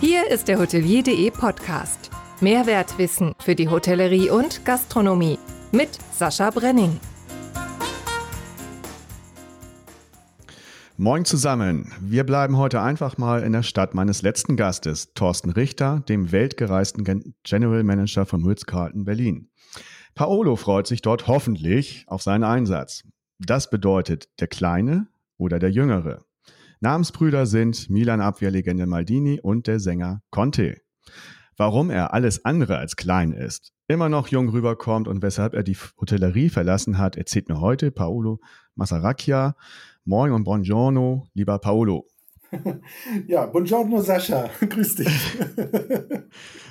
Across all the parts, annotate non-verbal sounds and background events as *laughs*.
Hier ist der Hotelier.de Podcast. Mehrwertwissen für die Hotellerie und Gastronomie mit Sascha Brenning. Moin zusammen. Wir bleiben heute einfach mal in der Stadt meines letzten Gastes, Thorsten Richter, dem weltgereisten General Manager von Ritz-Carlton Berlin. Paolo freut sich dort hoffentlich auf seinen Einsatz. Das bedeutet der Kleine oder der Jüngere. Namensbrüder sind Milan-Abwehrlegende Maldini und der Sänger Conte. Warum er alles andere als klein ist, immer noch jung rüberkommt und weshalb er die Hotellerie verlassen hat, erzählt mir heute Paolo Masaracchia. Moin und buongiorno, lieber Paolo. *laughs* Ja, buongiorno Sascha, *laughs* grüß dich. *laughs*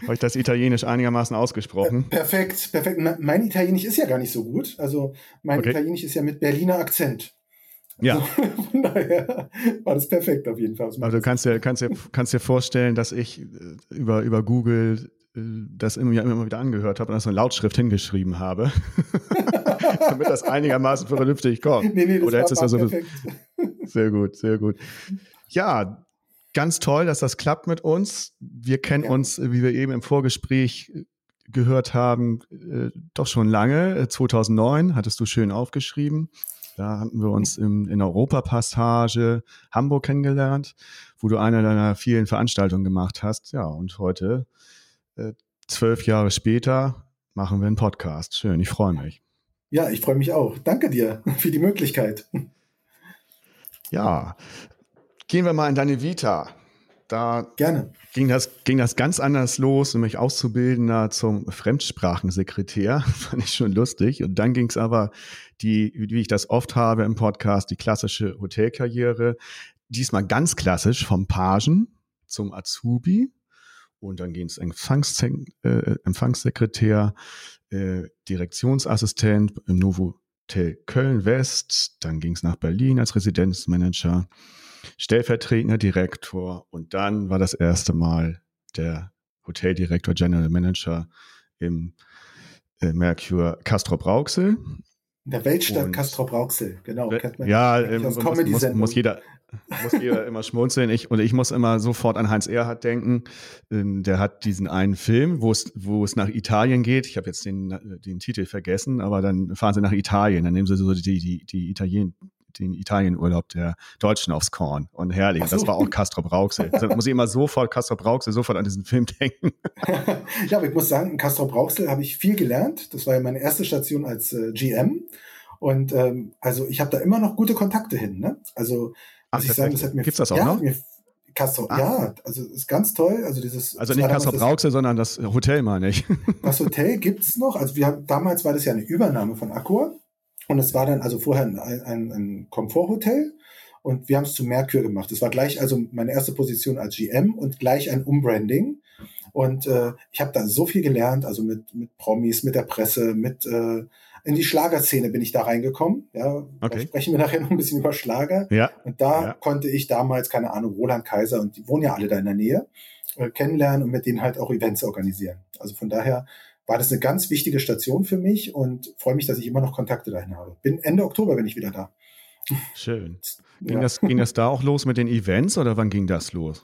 Habe ich das Italienisch einigermaßen ausgesprochen? Perfekt, perfekt. Mein Italienisch ist ja gar nicht so gut. Also mein okay. Italienisch ist ja mit Berliner Akzent. Ja. Also, von daher war das perfekt auf jeden Fall. Also du kannst dir, kannst dir, kannst dir vorstellen, dass ich äh, über, über Google äh, das immer, immer wieder angehört habe und das so eine Lautschrift hingeschrieben habe, *laughs* damit das einigermaßen vernünftig kommt. Nee, nee, das Oder war, war so perfekt. *laughs* Sehr gut, sehr gut. Ja, ganz toll, dass das klappt mit uns. Wir kennen ja. uns, wie wir eben im Vorgespräch gehört haben, äh, doch schon lange. 2009 hattest du schön aufgeschrieben. Da hatten wir uns im, in Europapassage Hamburg kennengelernt, wo du eine deiner vielen Veranstaltungen gemacht hast. Ja, und heute, äh, zwölf Jahre später, machen wir einen Podcast. Schön, ich freue mich. Ja, ich freue mich auch. Danke dir *laughs* für die Möglichkeit. Ja, gehen wir mal in deine Vita. Da Gerne. Ging das, ging das ganz anders los, nämlich Auszubildender zum Fremdsprachensekretär. *laughs* Fand ich schon lustig. Und dann ging es aber die, wie ich das oft habe im Podcast, die klassische Hotelkarriere. Diesmal ganz klassisch vom Pagen zum Azubi. Und dann ging es Empfangs äh, Empfangssekretär, äh, Direktionsassistent im Novo Hotel Köln West. Dann ging es nach Berlin als Residenzmanager stellvertretender Direktor und dann war das erste Mal der Hoteldirektor, General Manager im äh, Mercure Castro Brauxel. In der Weltstadt Castro Brauxel, genau. ja, ähm, muss, muss, muss, jeder, muss jeder immer schmunzeln. Ich, und ich muss immer sofort an Heinz Erhardt denken. Ähm, der hat diesen einen Film, wo es, wo es nach Italien geht. Ich habe jetzt den, den Titel vergessen, aber dann fahren sie nach Italien. Dann nehmen sie so die, die, die Italien, den Italienurlaub der Deutschen aufs Korn. Und herrlich. So. Das war auch Castro Brauxel. *laughs* Da muss ich immer sofort, Castro Brauxel, sofort an diesen Film denken. *laughs* ja, aber ich muss sagen, in Castro Brauxel habe ich viel gelernt. Das war ja meine erste Station als äh, GM. Und ähm, also ich habe da immer noch gute Kontakte hin. Ne? Also muss ich sagen, das hat mir gibt's das auch ja, noch? Mir, Castro, ah. ja, also ist ganz toll. Also dieses also nicht Castro Brauxel, sondern das Hotel meine ich. Das Hotel gibt's noch. Also wir haben, damals war das ja eine Übernahme von Accor. Und es war dann also vorher ein, ein, ein Komforthotel und wir haben es zu Merkur gemacht. Es war gleich also meine erste Position als GM und gleich ein Umbranding. Und äh, ich habe da so viel gelernt, also mit, mit Promis, mit der Presse, mit äh, in die Schlagerszene bin ich da reingekommen. Ja, okay. da sprechen wir nachher noch ein bisschen über Schlager. Ja. Und da ja. konnte ich damals, keine Ahnung, Roland Kaiser und die wohnen ja alle da in der Nähe, äh, kennenlernen und mit denen halt auch Events organisieren. Also von daher war das eine ganz wichtige Station für mich und freue mich, dass ich immer noch Kontakte dahin habe. Bin Ende Oktober bin ich wieder da. Schön. *laughs* Ging, ja. das, ging das da auch los mit den Events oder wann ging das los?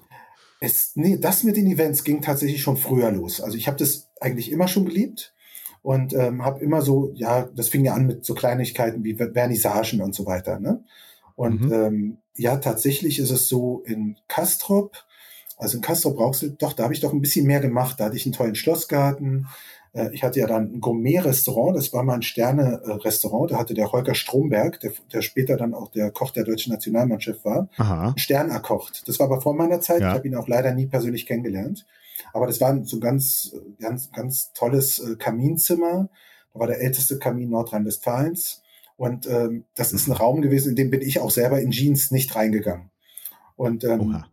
Es, nee, das mit den Events ging tatsächlich schon früher los. Also ich habe das eigentlich immer schon geliebt und ähm, habe immer so, ja, das fing ja an mit so Kleinigkeiten wie Vernissagen und so weiter. Ne? Und mhm. ähm, ja, tatsächlich ist es so in Kastrop, also in Kastrop Rauxel, doch, da habe ich doch ein bisschen mehr gemacht. Da hatte ich einen tollen Schlossgarten, äh, ich hatte ja dann ein Gourmet-Restaurant, das war mal ein Sterne-Restaurant, da hatte der Holger Stromberg, der, der später dann auch der Koch der deutschen Nationalmannschaft war, Aha. einen Stern erkocht. Das war aber vor meiner Zeit, ja. ich habe ihn auch leider nie persönlich kennengelernt. Aber das war so ein ganz, ganz, ganz tolles äh, Kaminzimmer. Da war der älteste Kamin Nordrhein-Westfalens. Und ähm, das ist ein Raum gewesen, in dem bin ich auch selber in Jeans nicht reingegangen. Und ähm,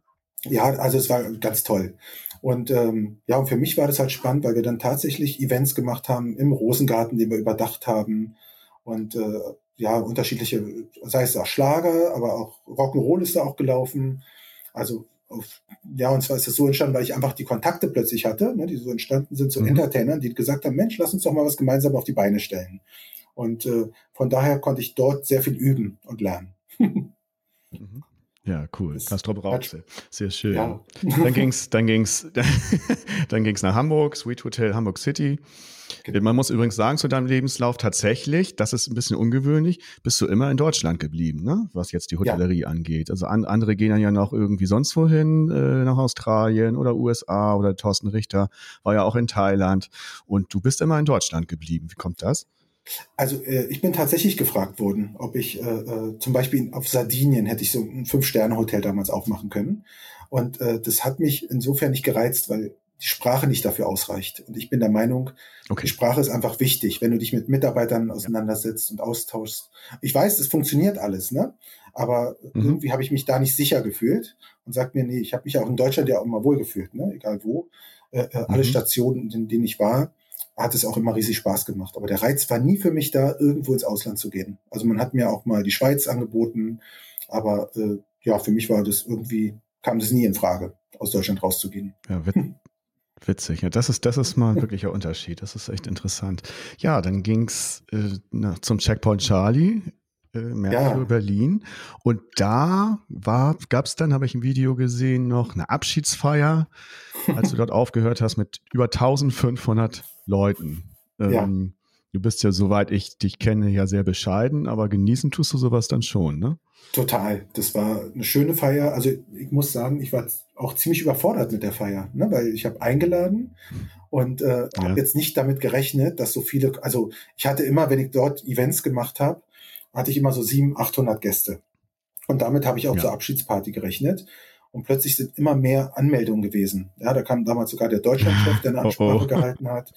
ja, also es war ganz toll. Und ähm, ja, und für mich war das halt spannend, weil wir dann tatsächlich Events gemacht haben im Rosengarten, den wir überdacht haben. Und äh, ja, unterschiedliche, sei es auch Schlager, aber auch Rock'n'Roll ist da auch gelaufen. Also auf, ja, und zwar ist es so entstanden, weil ich einfach die Kontakte plötzlich hatte, ne, die so entstanden sind zu so mhm. Entertainern, die gesagt haben, Mensch, lass uns doch mal was gemeinsam auf die Beine stellen. Und äh, von daher konnte ich dort sehr viel üben und lernen. *laughs* mhm. Ja, cool. Castro Brauxel. Sehr schön. Ja. Dann ging's, dann ging's, *laughs* dann ging's nach Hamburg, Sweet Hotel Hamburg City. Genau. Man muss übrigens sagen zu deinem Lebenslauf tatsächlich, das ist ein bisschen ungewöhnlich, bist du immer in Deutschland geblieben, ne? was jetzt die Hotellerie ja. angeht. Also an, andere gehen dann ja noch irgendwie sonst wohin, äh, nach Australien oder USA oder Thorsten Richter war ja auch in Thailand. Und du bist immer in Deutschland geblieben. Wie kommt das? Also äh, ich bin tatsächlich gefragt worden, ob ich äh, äh, zum Beispiel auf Sardinien hätte ich so ein Fünf-Sterne-Hotel damals aufmachen können. Und äh, das hat mich insofern nicht gereizt, weil die Sprache nicht dafür ausreicht. Und ich bin der Meinung, okay. die Sprache ist einfach wichtig, wenn du dich mit Mitarbeitern auseinandersetzt und austauschst. Ich weiß, es funktioniert alles, ne? Aber mhm. irgendwie habe ich mich da nicht sicher gefühlt und sagt mir, nee, ich habe mich auch in Deutschland ja auch immer wohl gefühlt, ne? Egal wo. Äh, äh, alle mhm. Stationen, in denen ich war, hat es auch immer riesig Spaß gemacht. Aber der Reiz war nie für mich da, irgendwo ins Ausland zu gehen. Also man hat mir auch mal die Schweiz angeboten, aber äh, ja, für mich war das irgendwie, kam das nie in Frage, aus Deutschland rauszugehen. Ja, Witzig, ja, das ist, das ist mal *laughs* ein wirklicher Unterschied. Das ist echt interessant. Ja, dann ging's äh, na, zum Checkpoint Charlie, äh, Merkur ja. Berlin. Und da war, gab's dann, habe ich ein Video gesehen, noch eine Abschiedsfeier, als du dort aufgehört hast mit über 1500 Leuten. Ähm, ja. Du bist ja, soweit ich dich kenne, ja sehr bescheiden, aber genießen tust du sowas dann schon, ne? Total. Das war eine schöne Feier. Also ich muss sagen, ich war auch ziemlich überfordert mit der Feier, ne? weil ich habe eingeladen und äh, ja. habe jetzt nicht damit gerechnet, dass so viele, also ich hatte immer, wenn ich dort Events gemacht habe, hatte ich immer so 700, 800 Gäste. Und damit habe ich auch ja. zur Abschiedsparty gerechnet. Und plötzlich sind immer mehr Anmeldungen gewesen. Ja, da kam damals sogar der Deutschlandchef, der eine Ansprache *laughs* oh, oh. gehalten hat.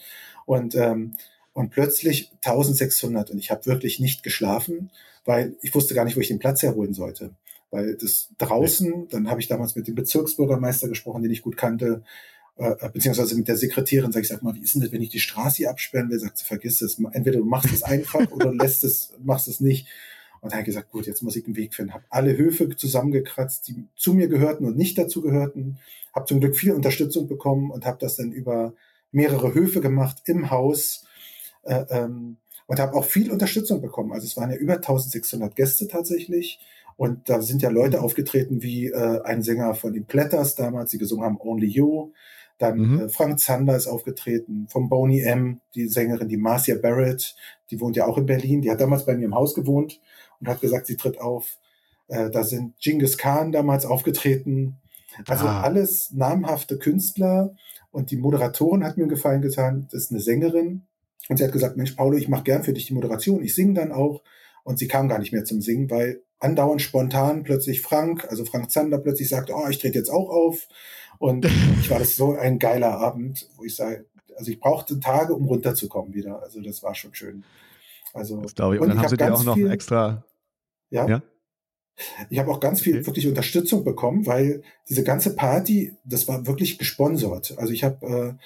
Und ähm, und plötzlich 1600 und ich habe wirklich nicht geschlafen, weil ich wusste gar nicht, wo ich den Platz herholen sollte. Weil das draußen, dann habe ich damals mit dem Bezirksbürgermeister gesprochen, den ich gut kannte, äh, äh beziehungsweise mit der Sekretärin, sage ich, sag mal, wie ist denn das, wenn ich die Straße absperren will? Sagt sie, vergiss es. Entweder du machst es einfach *laughs* oder lässt es, machst es nicht. Und da habe ich gesagt, gut, jetzt muss ich einen Weg finden. Habe alle Höfe zusammengekratzt, die zu mir gehörten und nicht dazu gehörten. Habe zum Glück viel Unterstützung bekommen und habe das dann über mehrere Höfe gemacht im Haus äh, ähm, und habe auch viel Unterstützung bekommen. Also es waren ja über 1600 Gäste tatsächlich. Und da sind ja Leute aufgetreten wie äh, ein Sänger von den Platters damals, die gesungen haben Only You. Dann mhm. äh, Frank Zander ist aufgetreten, vom Boney M, die Sängerin, die Marcia Barrett, die wohnt ja auch in Berlin, die hat damals bei mir im Haus gewohnt und hat gesagt, sie tritt auf. Äh, da sind Genghis Khan damals aufgetreten. Also ah. alles namhafte Künstler. Und die Moderatorin hat mir einen Gefallen getan. Das ist eine Sängerin, und sie hat gesagt, Mensch, Paulo, ich mache gern für dich die Moderation. Ich singe dann auch. Und sie kam gar nicht mehr zum Singen, weil andauernd spontan plötzlich Frank, also Frank Zander plötzlich sagt, oh, ich trete jetzt auch auf. Und *laughs* ich war das so ein geiler Abend, wo ich sage, also ich brauchte Tage, um runterzukommen wieder. Also das war schon schön. Also, das glaube ich. Und, und dann haben sie dir auch noch viel, extra. Ja. ja? Ich habe auch ganz viel okay. wirklich Unterstützung bekommen, weil diese ganze Party, das war wirklich gesponsert. Also ich habe äh,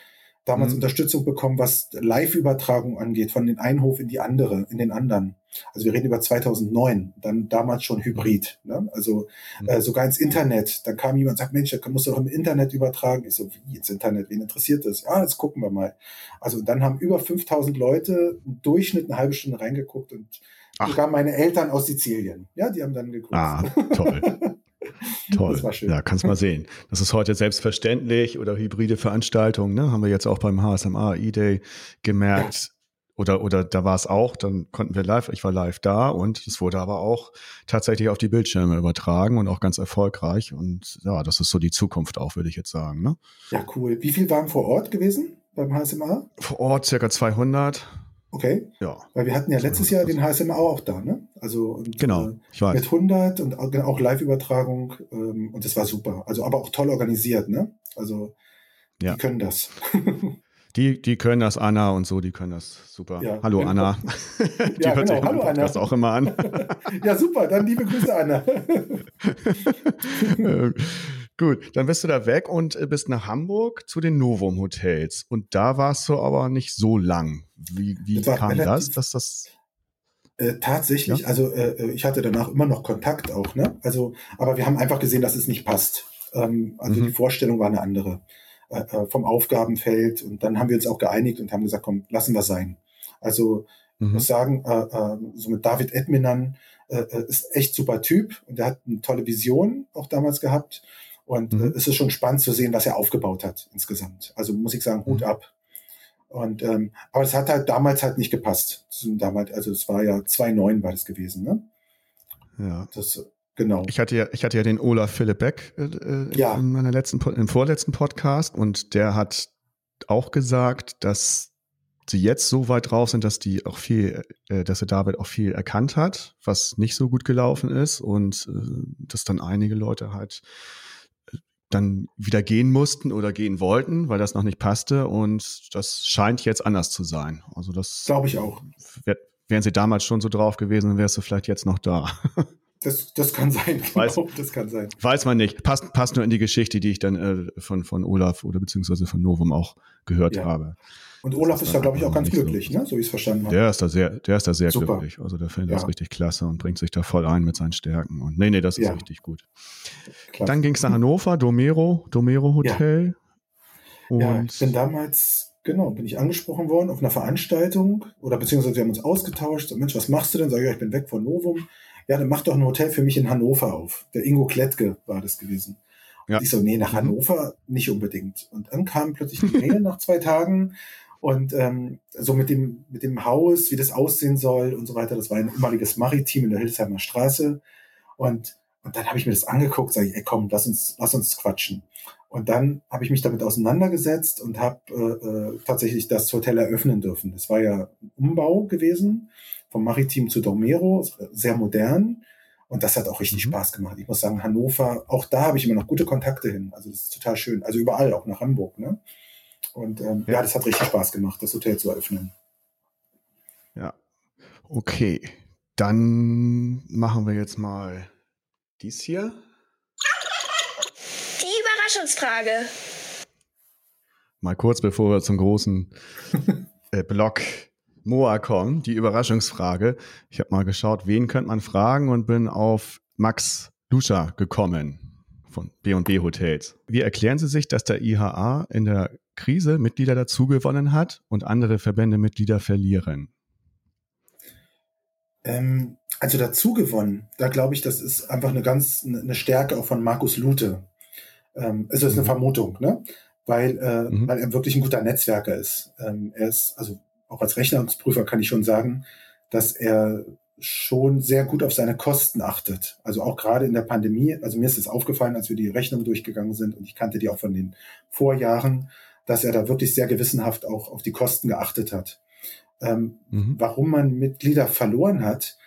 damals mhm. Unterstützung bekommen, was Live-Übertragung angeht, von den einen Hof in die andere, in den anderen. Also wir reden über 2009, dann damals schon Hybrid, ne? also mhm. äh, sogar ins Internet. Dann kam jemand und sagt, Mensch, da musst du doch im Internet übertragen. Ich so, wie ins Internet? Wen interessiert das? Ja, jetzt gucken wir mal. Also dann haben über 5000 Leute im Durchschnitt eine halbe Stunde reingeguckt und Ach. sogar meine Eltern aus Sizilien. Ja, die haben dann geguckt. Ah, toll. *laughs* *laughs* Toll. Ja, kannst mal sehen. Das ist heute selbstverständlich oder hybride Veranstaltungen, ne? Haben wir jetzt auch beim HSMA E-Day gemerkt. Ja. Oder, oder da war es auch, dann konnten wir live, ich war live da und es wurde aber auch tatsächlich auf die Bildschirme übertragen und auch ganz erfolgreich. Und ja, das ist so die Zukunft auch, würde ich jetzt sagen. Ne? Ja, cool. Wie viel waren vor Ort gewesen beim HSMA? Vor Ort circa 200. Okay. Ja. Weil wir hatten ja letztes Jahr den HSMA auch da, ne? Also und, genau, äh, ich weiß. mit 100 und auch Live-Übertragung ähm, und das war super. Also aber auch toll organisiert, ne? Also ja. die können das. *laughs* Die, die können das, Anna und so, die können das super. Ja, Hallo genau. Anna. *laughs* die ja, hört genau. Hallo Anna. Das auch immer an. *laughs* ja, super, dann liebe Grüße, Anna. Gut, dann bist du da weg und äh, bist nach Hamburg zu den Novum Hotels. Und da warst du aber nicht so lang. Wie, wie das kam das, dass das? Äh, tatsächlich, ja? also äh, äh, ich hatte danach immer noch Kontakt auch, ne? Also, aber wir haben einfach gesehen, dass es nicht passt. Ähm, also mhm. die Vorstellung war eine andere äh, äh, vom Aufgabenfeld. Und dann haben wir uns auch geeinigt und haben gesagt, komm, lassen wir sein. Also mhm. muss sagen, so mit David Edminan ist echt super Typ und der hat eine tolle Vision auch damals gehabt. Und mhm. äh, es ist schon spannend zu sehen, was er aufgebaut hat insgesamt. Also muss ich sagen, Hut mhm. ab. Und ähm, aber es hat halt damals halt nicht gepasst. Damals, also es war ja 2,9 war das gewesen, ne? Ja. Das, genau. Ich hatte ja, ich hatte ja den Olaf Philipp Beck äh, äh ja. in meiner letzten, im vorletzten Podcast und der hat auch gesagt, dass sie jetzt so weit drauf sind, dass die auch viel, äh, dass er David auch viel erkannt hat, was nicht so gut gelaufen ist und äh, dass dann einige Leute halt äh, dann wieder gehen mussten oder gehen wollten, weil das noch nicht passte und das scheint jetzt anders zu sein. Also das glaube ich auch. Wär, wären sie damals schon so drauf gewesen, dann wärst du vielleicht jetzt noch da. *laughs* Das, das kann sein. Weiß, das kann sein. Weiß man nicht. Passt, passt nur in die Geschichte, die ich dann äh, von, von Olaf oder beziehungsweise von Novum auch gehört ja. habe. Und Olaf ist da, glaube ich, auch ganz glücklich, so. ne? so wie ich es verstanden habe. Der ist da sehr, der ist da sehr Super. glücklich. Also der findet ja. das richtig klasse und bringt sich da voll ein mit seinen Stärken. Und nee, nee, das ist ja. richtig gut. Klasse. Dann ging es nach Hannover, Domero, Domero Hotel. Ja. ja, ich bin damals, genau, bin ich angesprochen worden auf einer Veranstaltung oder beziehungsweise wir haben uns ausgetauscht. So, Mensch, was machst du denn? Sag ich, ja, ich bin weg von Novum. Ja, dann mach doch ein Hotel für mich in Hannover auf. Der Ingo Klettke war das gewesen. Ja. ich so, nee, nach mhm. Hannover nicht unbedingt. Und dann kam plötzlich die Mail nach zwei Tagen und ähm, so mit dem, mit dem Haus, wie das aussehen soll und so weiter. Das war ein ehemaliges Maritim in der Hildesheimer Straße. Und, und dann habe ich mir das angeguckt, sage ich, ey komm, lass uns, lass uns quatschen. Und dann habe ich mich damit auseinandergesetzt und habe äh, äh, tatsächlich das Hotel eröffnen dürfen. Das war ja ein Umbau gewesen, vom Maritim zu Dormero, sehr modern. Und das hat auch richtig mhm. Spaß gemacht. Ich muss sagen, Hannover, auch da habe ich immer noch gute Kontakte hin. Also das ist total schön. Also überall, auch nach Hamburg. Ne? Und ähm, ja. ja, das hat richtig Spaß gemacht, das Hotel zu eröffnen. Ja, okay. Dann machen wir jetzt mal dies hier. Die Überraschungsfrage. Mal kurz bevor wir zum großen *laughs* äh, Block Moa kommen, die Überraschungsfrage. Ich habe mal geschaut, wen könnte man fragen und bin auf Max Luscher gekommen von B&B Hotels. Wie erklären Sie sich, dass der IHA in der Krise Mitglieder dazugewonnen hat und andere Verbände Mitglieder verlieren? Ähm, also dazugewonnen, da glaube ich, das ist einfach eine ganz eine Stärke auch von Markus Lute. Ähm, also das ist eine mhm. Vermutung, ne? Weil, äh, mhm. weil er wirklich ein guter Netzwerker ist. Ähm, er ist, also auch als Rechnungsprüfer kann ich schon sagen, dass er schon sehr gut auf seine Kosten achtet. Also auch gerade in der Pandemie. Also mir ist es aufgefallen, als wir die Rechnung durchgegangen sind und ich kannte die auch von den Vorjahren dass er da wirklich sehr gewissenhaft auch auf die Kosten geachtet hat. Ähm, mhm. Warum man Mitglieder verloren hat,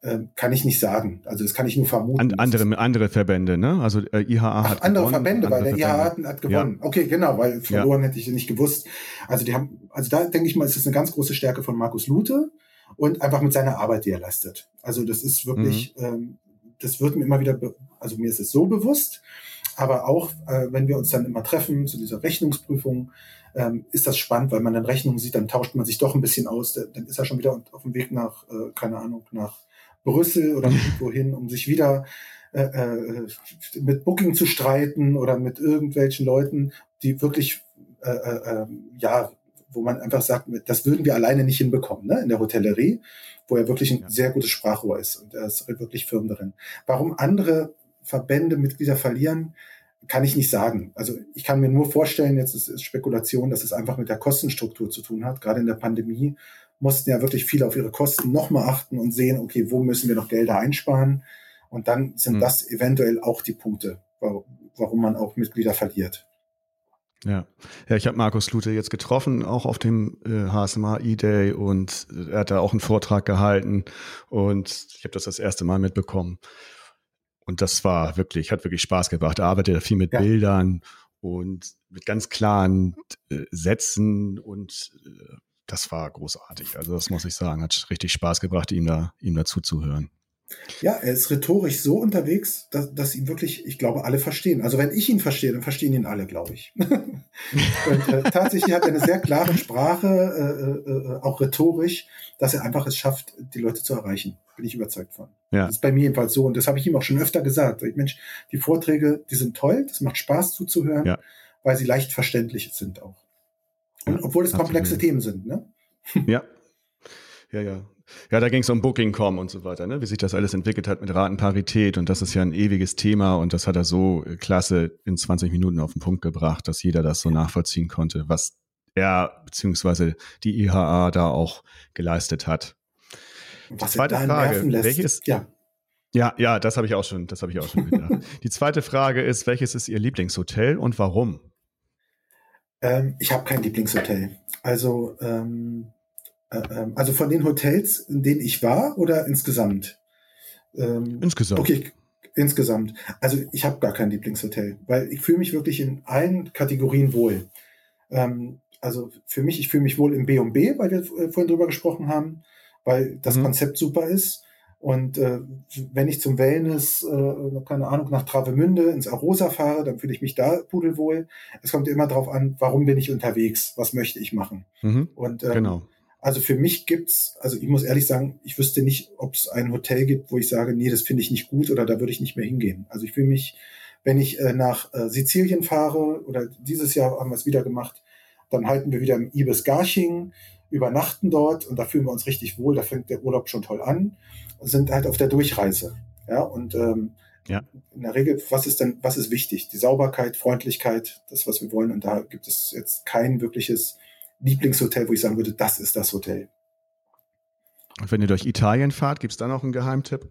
äh, kann ich nicht sagen. Also das kann ich nur vermuten. And, andere, andere Verbände, ne? Also äh, IHA Ach, hat andere gewonnen, Verbände, andere weil der IHA hat, hat gewonnen. Ja. Okay, genau, weil verloren ja. hätte ich nicht gewusst. Also die haben, also da denke ich mal, ist das eine ganz große Stärke von Markus Lute und einfach mit seiner Arbeit, die er leistet. Also das ist wirklich, mhm. ähm, das wird mir immer wieder, also mir ist es so bewusst, aber auch, äh, wenn wir uns dann immer treffen zu dieser Rechnungsprüfung, ähm, ist das spannend, weil man dann Rechnungen sieht, dann tauscht man sich doch ein bisschen aus. Dann ist er schon wieder auf dem Weg nach, äh, keine Ahnung, nach Brüssel oder *laughs* wohin, um sich wieder äh, äh, mit Booking zu streiten oder mit irgendwelchen Leuten, die wirklich, äh, äh, ähm, ja, wo man einfach sagt, das würden wir alleine nicht hinbekommen, ne, in der Hotellerie, wo er wirklich ein ja. sehr gutes Sprachrohr ist und er ist wirklich firm darin. Warum andere Verbände Mitglieder verlieren, kann ich nicht sagen. Also ich kann mir nur vorstellen, jetzt ist es Spekulation, dass es einfach mit der Kostenstruktur zu tun hat. Gerade in der Pandemie mussten ja wirklich viele auf ihre Kosten nochmal achten und sehen, okay, wo müssen wir noch Gelder einsparen? Und dann sind mhm. das eventuell auch die Punkte, warum man auch Mitglieder verliert. Ja, ja ich habe Markus Lute jetzt getroffen, auch auf dem äh, HSMA E-Day und er hat da auch einen Vortrag gehalten und ich habe das das erste Mal mitbekommen. Und das war wirklich, hat wirklich Spaß gebracht. Er arbeitet viel mit ja. Bildern und mit ganz klaren äh, Sätzen und äh, das war großartig. Also das muss ich sagen, hat richtig Spaß gebracht, ihm da, ihm dazu zu hören. Ja, er ist rhetorisch so unterwegs, dass, dass ihn wirklich, ich glaube, alle verstehen. Also wenn ich ihn verstehe, dann verstehen ihn alle, glaube ich. *laughs* und äh, tatsächlich hat er eine sehr klare Sprache, äh, äh, äh, auch rhetorisch, dass er einfach es schafft, die Leute zu erreichen. Bin ich überzeugt von. Ja. Das ist bei mir jedenfalls so und das habe ich ihm auch schon öfter gesagt. Ich, Mensch, die Vorträge, die sind toll, das macht Spaß zuzuhören, ja. weil sie leicht verständlich sind auch. Und obwohl es komplexe Themen sind, ne? Ja, *laughs* Ja, ja. Ja, da ging es um Booking.com und so weiter, ne? wie sich das alles entwickelt hat mit Ratenparität und das ist ja ein ewiges Thema und das hat er so äh, klasse in 20 Minuten auf den Punkt gebracht, dass jeder das so nachvollziehen konnte, was er bzw. die IHA da auch geleistet hat. Was zweite Frage, welches ja. Ja, ja, das habe ich auch schon, das habe ich auch schon gedacht. *laughs* die zweite Frage ist, welches ist Ihr Lieblingshotel und warum? Ähm, ich habe kein Lieblingshotel. Also ähm, äh, ähm, also von den Hotels, in denen ich war oder insgesamt? Ähm, insgesamt. Okay, insgesamt. Also ich habe gar kein Lieblingshotel, weil ich fühle mich wirklich in allen Kategorien wohl. Ähm, also für mich, ich fühle mich wohl im B&B, weil wir äh, vorhin drüber gesprochen haben, weil das mhm. Konzept super ist. Und äh, wenn ich zum Wellness, äh, keine Ahnung, nach Travemünde ins Arosa fahre, dann fühle ich mich da pudelwohl. Es kommt immer darauf an, warum bin ich unterwegs, was möchte ich machen. Mhm. Und ähm, genau. Also für mich gibt's, also ich muss ehrlich sagen, ich wüsste nicht, ob es ein Hotel gibt, wo ich sage, nee, das finde ich nicht gut oder da würde ich nicht mehr hingehen. Also ich fühle mich, wenn ich äh, nach äh, Sizilien fahre oder dieses Jahr haben wir es wieder gemacht, dann halten wir wieder im Ibis Garching, übernachten dort und da fühlen wir uns richtig wohl. Da fängt der Urlaub schon toll an und sind halt auf der Durchreise. Ja, und ähm, ja. in der Regel, was ist denn, was ist wichtig? Die Sauberkeit, Freundlichkeit, das, was wir wollen. Und da gibt es jetzt kein wirkliches Lieblingshotel, wo ich sagen würde, das ist das Hotel. Und wenn ihr durch Italien fahrt, gibt es da noch einen Geheimtipp?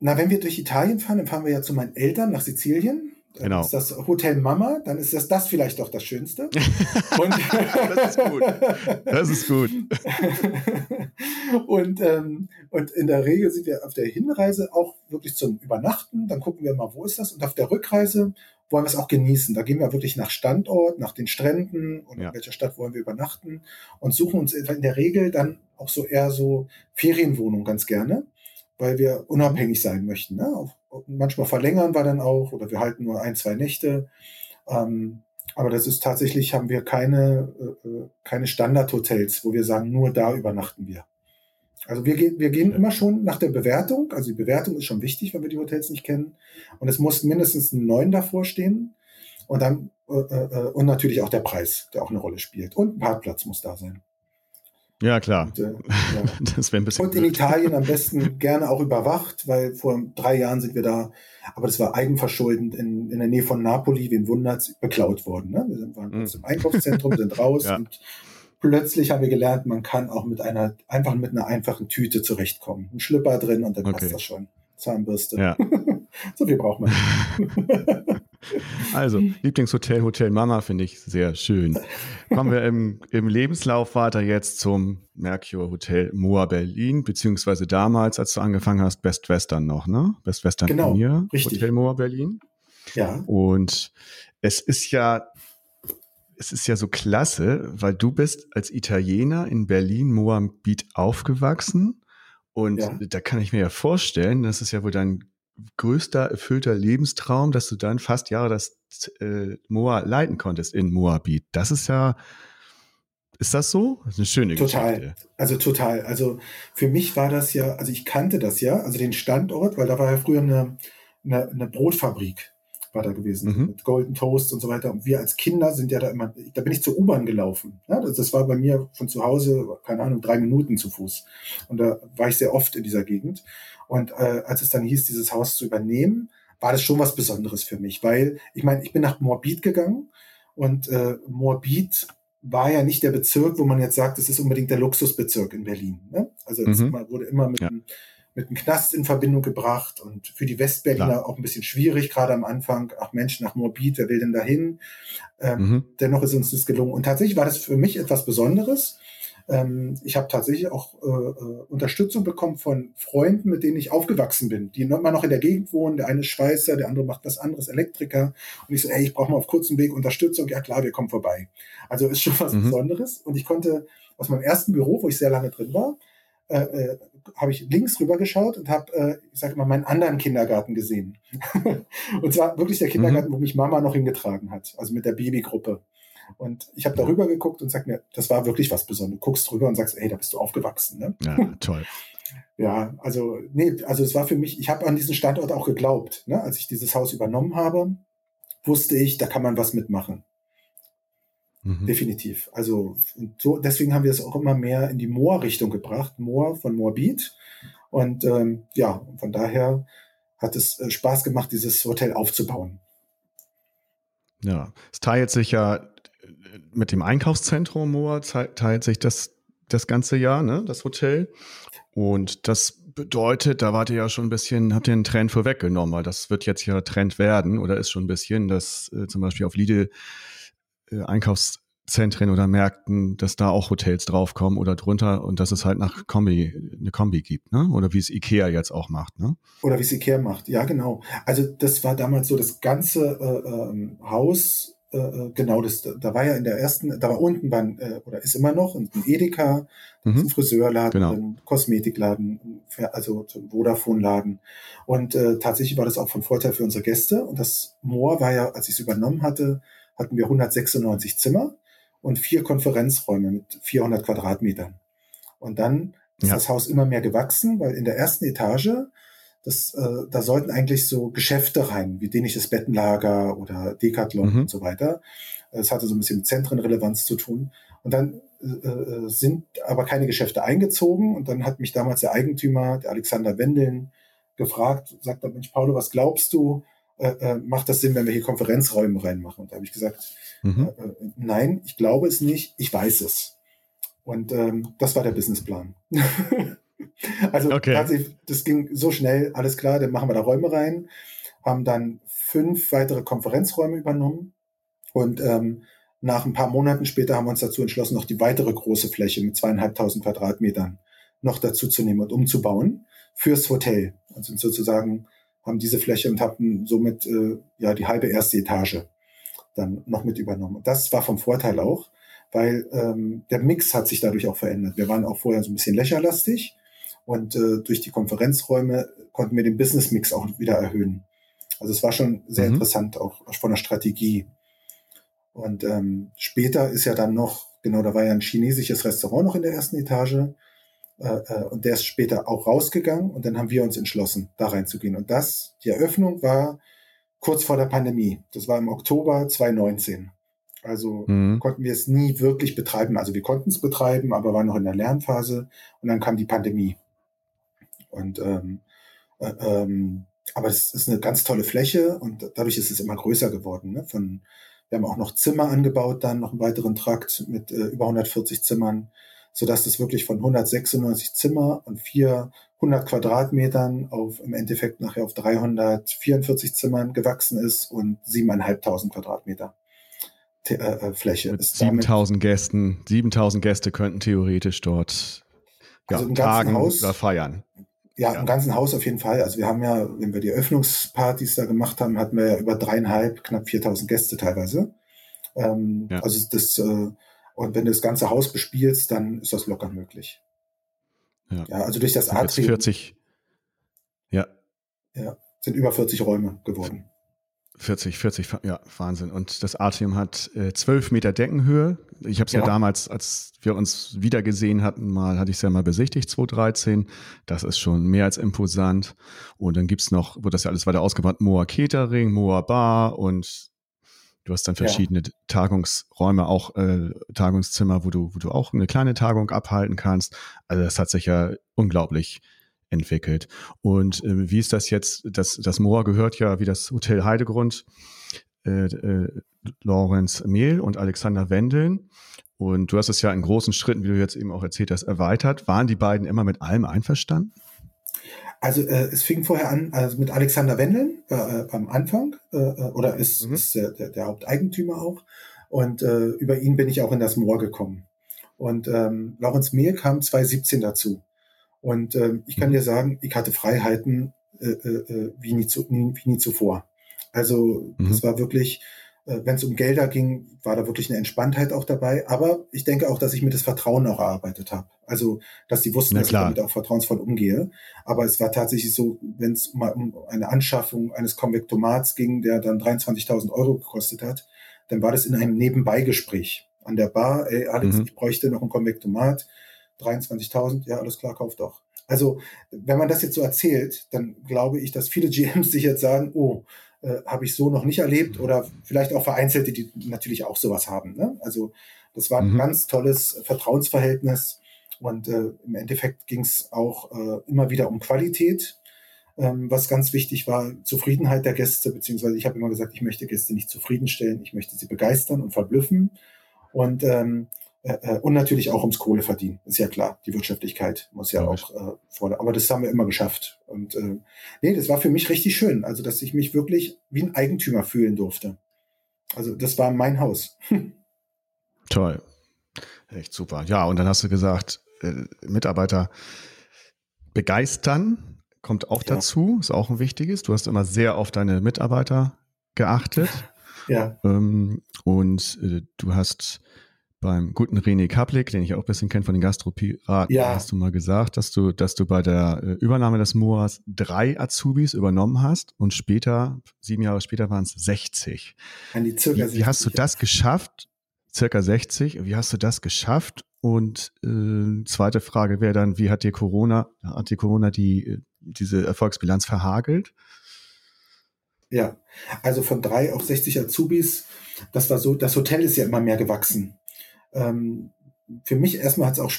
Na, wenn wir durch Italien fahren, dann fahren wir ja zu meinen Eltern nach Sizilien. Dann genau. ist das Hotel Mama, dann ist das das vielleicht doch das Schönste. *laughs* Und das ist gut. Das ist gut. *laughs* und, ähm, und in der Regel sind wir auf der Hinreise auch wirklich zum Übernachten. Dann gucken wir mal, wo ist das? Und auf der Rückreise wollen wir es auch genießen. Da gehen wir wirklich nach Standort, nach den Stränden und ja. in welcher Stadt wollen wir übernachten und suchen uns in der Regel dann auch so eher so Ferienwohnungen ganz gerne, weil wir unabhängig sein möchten. Ne? Auch, manchmal verlängern wir dann auch oder wir halten nur ein, zwei Nächte. Ähm, aber das ist tatsächlich, haben wir keine, äh, äh keine Standardhotels, wo wir sagen, nur da übernachten wir. Also wir gehen, wir gehen immer schon nach der Bewertung. Also die Bewertung ist schon wichtig, wenn wir die Hotels nicht kennen. Und es muss mindestens ein Neun davor stehen. Und dann, äh, äh, und natürlich auch der Preis, der auch eine Rolle spielt. Und ein Parkplatz muss da sein. Ja, klar. Und, äh, ja. *laughs* das ein bisschen. Und in Italien am *laughs* besten gerne auch überwacht, weil vor drei Jahren sind wir da, aber das war eigenverschuldend in, in der Nähe von Napoli, wen wundert's, beklaut worden. Ne? Wir waren mhm. im Einkaufszentrum, sind raus *laughs* ja. und plötzlich haben wir gelernt, man kann auch mit einer, einfach mit einer einfachen Tüte zurechtkommen. Ein Schlipper drin und dann okay. passt das schon. Zahnbürste. Ja. *laughs* so viel braucht man. *laughs* also, Lieblingshotel, Hotel Mama finde ich sehr schön. Kommen wir im, im Lebenslauf weiter jetzt zum Mercure Hotel Moa Berlin, beziehungsweise damals, als du angefangen hast, Best Western noch, ne? Best Western genau, Premier, richtig. Hotel Moa Berlin. Ja. Und es ist ja es ist ja so klasse, weil du bist als Italiener in Berlin, Moabit aufgewachsen. Und ja. da kann ich mir ja vorstellen, das ist ja wohl dein größter erfüllter Lebenstraum, dass du dann fast Jahre das äh, Moa leiten konntest in Moabit. Das ist ja, ist das so? Das ist eine schöne total. Geschichte. Also total. Also für mich war das ja, also ich kannte das ja, also den Standort, weil da war ja früher eine, eine, eine Brotfabrik war da gewesen, mhm. mit Golden Toast und so weiter. Und wir als Kinder sind ja da immer, da bin ich zur U-Bahn gelaufen. Ja, das, das, war bei mir von zu Hause, keine Ahnung, drei Minuten zu Fuß. Und da war ich sehr oft in dieser Gegend. Und äh, als es dann hieß, dieses Haus zu übernehmen, war das schon was Besonderes für mich, weil ich meine, ich bin nach Moabit gegangen und äh, Moabit war ja nicht der Bezirk, wo man jetzt sagt, das ist unbedingt der Luxusbezirk in Berlin. Ne? Also es mhm. wurde immer mit ja. einem mit einem Knast in Verbindung gebracht und für die Westberliner Klar. auch ein bisschen schwierig, gerade am Anfang. Ach Mensch, nach Morbid, wer will denn dahin? Ähm, mhm. Dennoch ist uns das gelungen. Und tatsächlich war das für mich etwas Besonderes. Ähm, ich habe tatsächlich auch äh, äh, Unterstützung bekommen von Freunden, mit denen ich aufgewachsen bin, die immer noch in der Gegend wohnen. Der eine ist Schweißer, der andere macht was anderes, Elektriker. Und ich so, ey, ich brauche mal auf kurzem Weg Unterstützung. Ja klar, wir kommen vorbei. Also ist schon was mhm. Besonderes. Und ich konnte aus meinem ersten Büro, wo ich sehr lange drin war, äh, äh, habe ich links rüber geschaut und habe, äh, ich sage mal, meinen anderen Kindergarten gesehen. *laughs* und zwar wirklich der Kindergarten, mhm. wo mich Mama noch hingetragen hat, also mit der Babygruppe. Und ich habe darüber geguckt und sag mir, das war wirklich was Besonderes. Du guckst drüber und sagst, ey, da bist du aufgewachsen. Ne? Ja, *laughs* toll. ja, also nee, also es war für mich, ich habe an diesen Standort auch geglaubt. Ne? Als ich dieses Haus übernommen habe, wusste ich, da kann man was mitmachen. Mhm. Definitiv. Also so, deswegen haben wir es auch immer mehr in die Moor-Richtung gebracht. Moor von Moabit. Und ähm, ja, von daher hat es äh, Spaß gemacht, dieses Hotel aufzubauen. Ja, es teilt sich ja äh, mit dem Einkaufszentrum Moor, teilt sich das das ganze Jahr, ne, das Hotel. Und das bedeutet, da wart ihr ja schon ein bisschen, habt ihr einen Trend vorweggenommen, weil das wird jetzt ja Trend werden oder ist schon ein bisschen, dass äh, zum Beispiel auf Lidl Einkaufszentren oder Märkten, dass da auch Hotels draufkommen oder drunter und dass es halt nach Kombi, eine Kombi gibt, ne? Oder wie es Ikea jetzt auch macht, ne? Oder wie es Ikea macht, ja genau. Also das war damals so das ganze äh, ähm, Haus äh, äh, genau, das, da war ja in der ersten, da war unten war ein, äh, oder ist immer noch ein Edeka, mhm. ein Friseurladen, genau. ein Kosmetikladen, also ein Vodafone-Laden. Und äh, tatsächlich war das auch von Vorteil für unsere Gäste. Und das Moor war ja, als ich es übernommen hatte, hatten wir 196 Zimmer und vier Konferenzräume mit 400 Quadratmetern. Und dann ist ja. das Haus immer mehr gewachsen, weil in der ersten Etage das, äh, da sollten eigentlich so Geschäfte rein, wie dänisches Bettenlager oder Decathlon mhm. und so weiter. Es hatte so ein bisschen mit Zentrenrelevanz zu tun. Und dann äh, äh, sind aber keine Geschäfte eingezogen. Und dann hat mich damals der Eigentümer, der Alexander Wendeln, gefragt, sagt dann, Mensch, Paulo, was glaubst du, äh, äh, macht das Sinn, wenn wir hier Konferenzräume reinmachen? Und da habe ich gesagt, mhm. äh, äh nein, ich glaube es nicht, ich weiß es. Und ähm, das war der Businessplan. *laughs* Also okay. das ging so schnell, alles klar, dann machen wir da Räume rein, haben dann fünf weitere Konferenzräume übernommen und ähm, nach ein paar Monaten später haben wir uns dazu entschlossen, noch die weitere große Fläche mit zweieinhalbtausend Quadratmetern noch dazu zu nehmen und umzubauen fürs Hotel. Also sozusagen haben diese Fläche und hatten somit äh, ja die halbe erste Etage dann noch mit übernommen. Das war vom Vorteil auch, weil ähm, der Mix hat sich dadurch auch verändert. Wir waren auch vorher so ein bisschen lächerlastig und äh, durch die Konferenzräume konnten wir den Business Mix auch wieder erhöhen. Also es war schon sehr mhm. interessant, auch von der Strategie. Und ähm, später ist ja dann noch, genau, da war ja ein chinesisches Restaurant noch in der ersten Etage. Äh, äh, und der ist später auch rausgegangen und dann haben wir uns entschlossen, da reinzugehen. Und das, die Eröffnung war kurz vor der Pandemie. Das war im Oktober 2019. Also mhm. konnten wir es nie wirklich betreiben. Also wir konnten es betreiben, aber waren noch in der Lernphase und dann kam die Pandemie. Und ähm, äh, ähm, aber es ist eine ganz tolle Fläche und dadurch ist es immer größer geworden. Ne? Von, wir haben auch noch Zimmer angebaut, dann noch einen weiteren Trakt mit äh, über 140 Zimmern, sodass das wirklich von 196 Zimmer und 400 Quadratmetern auf im Endeffekt nachher auf 344 Zimmern gewachsen ist und 7.500 Quadratmeter. Äh, äh, Fläche. Mit 7000 Gästen, 7000 Gäste könnten theoretisch dort ja, also tagen Haus, oder feiern. Ja, ja, im ganzen Haus auf jeden Fall. Also wir haben ja, wenn wir die Öffnungspartys da gemacht haben, hatten wir ja über dreieinhalb, knapp 4000 Gäste teilweise. Ähm, ja. Also das, äh, und wenn du das ganze Haus bespielst, dann ist das locker möglich. Ja, ja also durch das Atrium. 40. Ja. Ja, sind über 40 Räume geworden. 40, 40, ja, Wahnsinn. Und das Atrium hat äh, 12 Meter Deckenhöhe. Ich habe es ja. ja. damals, als wir uns wiedergesehen hatten, mal, hatte ich es ja mal besichtigt, 2013. Das ist schon mehr als imposant. Und dann gibt's noch, wurde das ja alles weiter ausgebaut, Moa Catering, Moa Bar und du hast dann verschiedene ja. Tagungsräume, auch äh, Tagungszimmer, wo du, wo du auch eine kleine Tagung abhalten kannst. Also das hat sich ja unglaublich entwickelt. Und äh, wie ist das jetzt? Das, das Moor gehört ja wie das Hotel Heidegrund äh, äh, Lorenz Mehl und Alexander Wendeln. Und du hast es ja in großen Schritten, wie du jetzt eben auch erzählt hast, erweitert. Waren die beiden immer mit allem einverstanden? Also äh, es fing vorher an also mit Alexander Wendeln äh, äh am Anfang äh, äh, oder ist, mhm. ist der, der, Haupteigentümer auch. Und äh, über ihn bin ich auch in das Moor gekommen. Und ähm, Lorenz Mehl kam 2017 dazu. Und äh, ich kann mhm. dir sagen, ich hatte Freiheiten äh, äh, äh, wie, nie zu, wie nie zuvor. Also mhm. das war wirklich, äh, wenn es um Gelder ging, war da wirklich eine Entspanntheit auch dabei. Aber ich denke auch, dass ich mir das Vertrauen auch erarbeitet habe. Also, dass die wussten, dass ich damit auch vertrauensvoll umgehe. Aber es war tatsächlich so, wenn es um, um eine Anschaffung eines Konvektomats ging, der dann 23.000 Euro gekostet hat, dann war das in einem Nebenbeigespräch an der Bar. Ey, Alex, mhm. ich bräuchte noch ein Konvektomat 23.000, ja, alles klar, kauf doch. Also, wenn man das jetzt so erzählt, dann glaube ich, dass viele *laughs* GMs sich jetzt sagen, oh, äh, habe ich so noch nicht erlebt oder vielleicht auch Vereinzelte, die natürlich auch sowas haben. Ne? Also das war ein mhm. ganz tolles Vertrauensverhältnis und äh, im Endeffekt ging es auch äh, immer wieder um Qualität, ähm, was ganz wichtig war, Zufriedenheit der Gäste, beziehungsweise ich habe immer gesagt, ich möchte Gäste nicht zufriedenstellen, ich möchte sie begeistern und verblüffen und ähm, äh, äh und natürlich auch ums Kohle verdienen, ist ja klar. Die Wirtschaftlichkeit muss ja, ja auch äh, fordern. Aber das haben wir immer geschafft. Und äh, nee, das war für mich richtig schön. Also, dass ich mich wirklich wie ein Eigentümer fühlen durfte. Also, das war mein Haus. *laughs* Toll. Echt super. Ja, und dann hast du gesagt, äh, Mitarbeiter begeistern kommt auch ja. dazu, ist auch ein wichtiges. Du hast immer sehr auf deine Mitarbeiter geachtet. *laughs* ja. Ähm, und äh, du hast beim guten René Kaplik, den ich auch ein bisschen kenne von den Gastropiraten, ja. hast du mal gesagt, dass du, dass du bei der äh, Übernahme des Moas drei Azubis übernommen hast und später, sieben Jahre später waren es 60. An die circa wie, 60. Wie hast du das geschafft? Circa 60. Wie hast du das geschafft? Und äh, zweite Frage wäre dann, wie hat dir Corona, hat dir Corona die, äh, diese Erfolgsbilanz verhagelt? Ja, also von drei auf 60 Azubis, das war so, das Hotel ist ja immer mehr gewachsen ähm, für mich erstmal hat es auch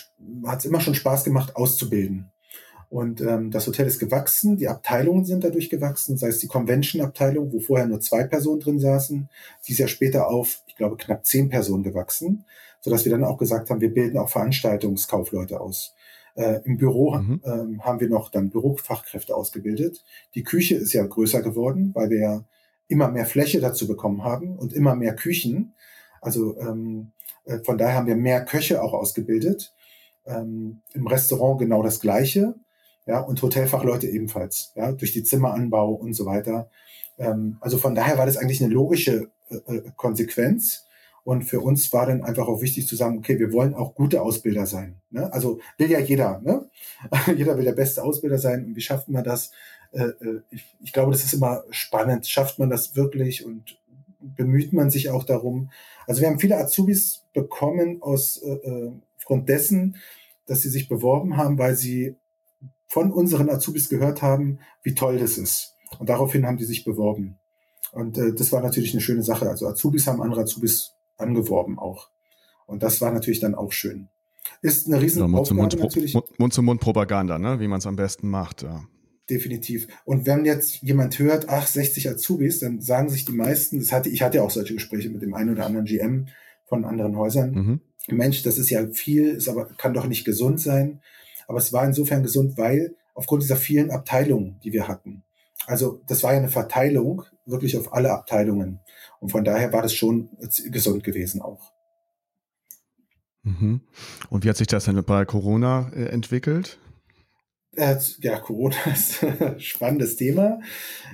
hat's immer schon Spaß gemacht, auszubilden. Und ähm, das Hotel ist gewachsen, die Abteilungen sind dadurch gewachsen, sei es die Convention-Abteilung, wo vorher nur zwei Personen drin saßen, sie ist ja später auf, ich glaube, knapp zehn Personen gewachsen, sodass wir dann auch gesagt haben, wir bilden auch Veranstaltungskaufleute aus. Äh, Im Büro mhm. ähm, haben wir noch dann Bürofachkräfte ausgebildet. Die Küche ist ja größer geworden, weil wir ja immer mehr Fläche dazu bekommen haben und immer mehr Küchen. Also ähm, äh, von daher haben wir mehr Köche auch ausgebildet. Ähm, Im Restaurant genau das Gleiche. Ja, und Hotelfachleute ebenfalls, ja, durch die Zimmeranbau und so weiter. Ähm, also von daher war das eigentlich eine logische äh, äh, Konsequenz. Und für uns war dann einfach auch wichtig zu sagen, okay, wir wollen auch gute Ausbilder sein. Ne? Also will ja jeder, ne? *laughs* jeder will der beste Ausbilder sein. Und wie schafft man das? Äh, äh, ich, ich glaube, das ist immer spannend. Schafft man das wirklich und bemüht man sich auch darum. Also wir haben viele Azubis bekommen aus äh, äh, Grund dessen, dass sie sich beworben haben, weil sie von unseren Azubis gehört haben, wie toll das ist. Und daraufhin haben die sich beworben. Und äh, das war natürlich eine schöne Sache. Also Azubis haben andere Azubis angeworben auch. Und das war natürlich dann auch schön. Ist eine riesen ja, Mund Aufgabe Mund, natürlich. Mund-zu-Mund-Propaganda, ne? wie man es am besten macht. Ja definitiv. Und wenn jetzt jemand hört, ach, 60 Azubis, dann sagen sich die meisten, das hatte, ich hatte ja auch solche Gespräche mit dem einen oder anderen GM von anderen Häusern. Mhm. Mensch, das ist ja viel, ist aber, kann doch nicht gesund sein. Aber es war insofern gesund, weil aufgrund dieser vielen Abteilungen, die wir hatten. Also, das war ja eine Verteilung wirklich auf alle Abteilungen. Und von daher war das schon gesund gewesen auch. Mhm. Und wie hat sich das denn bei Corona äh, entwickelt? Äh, ja, Corona *laughs* ist ein spannendes Thema.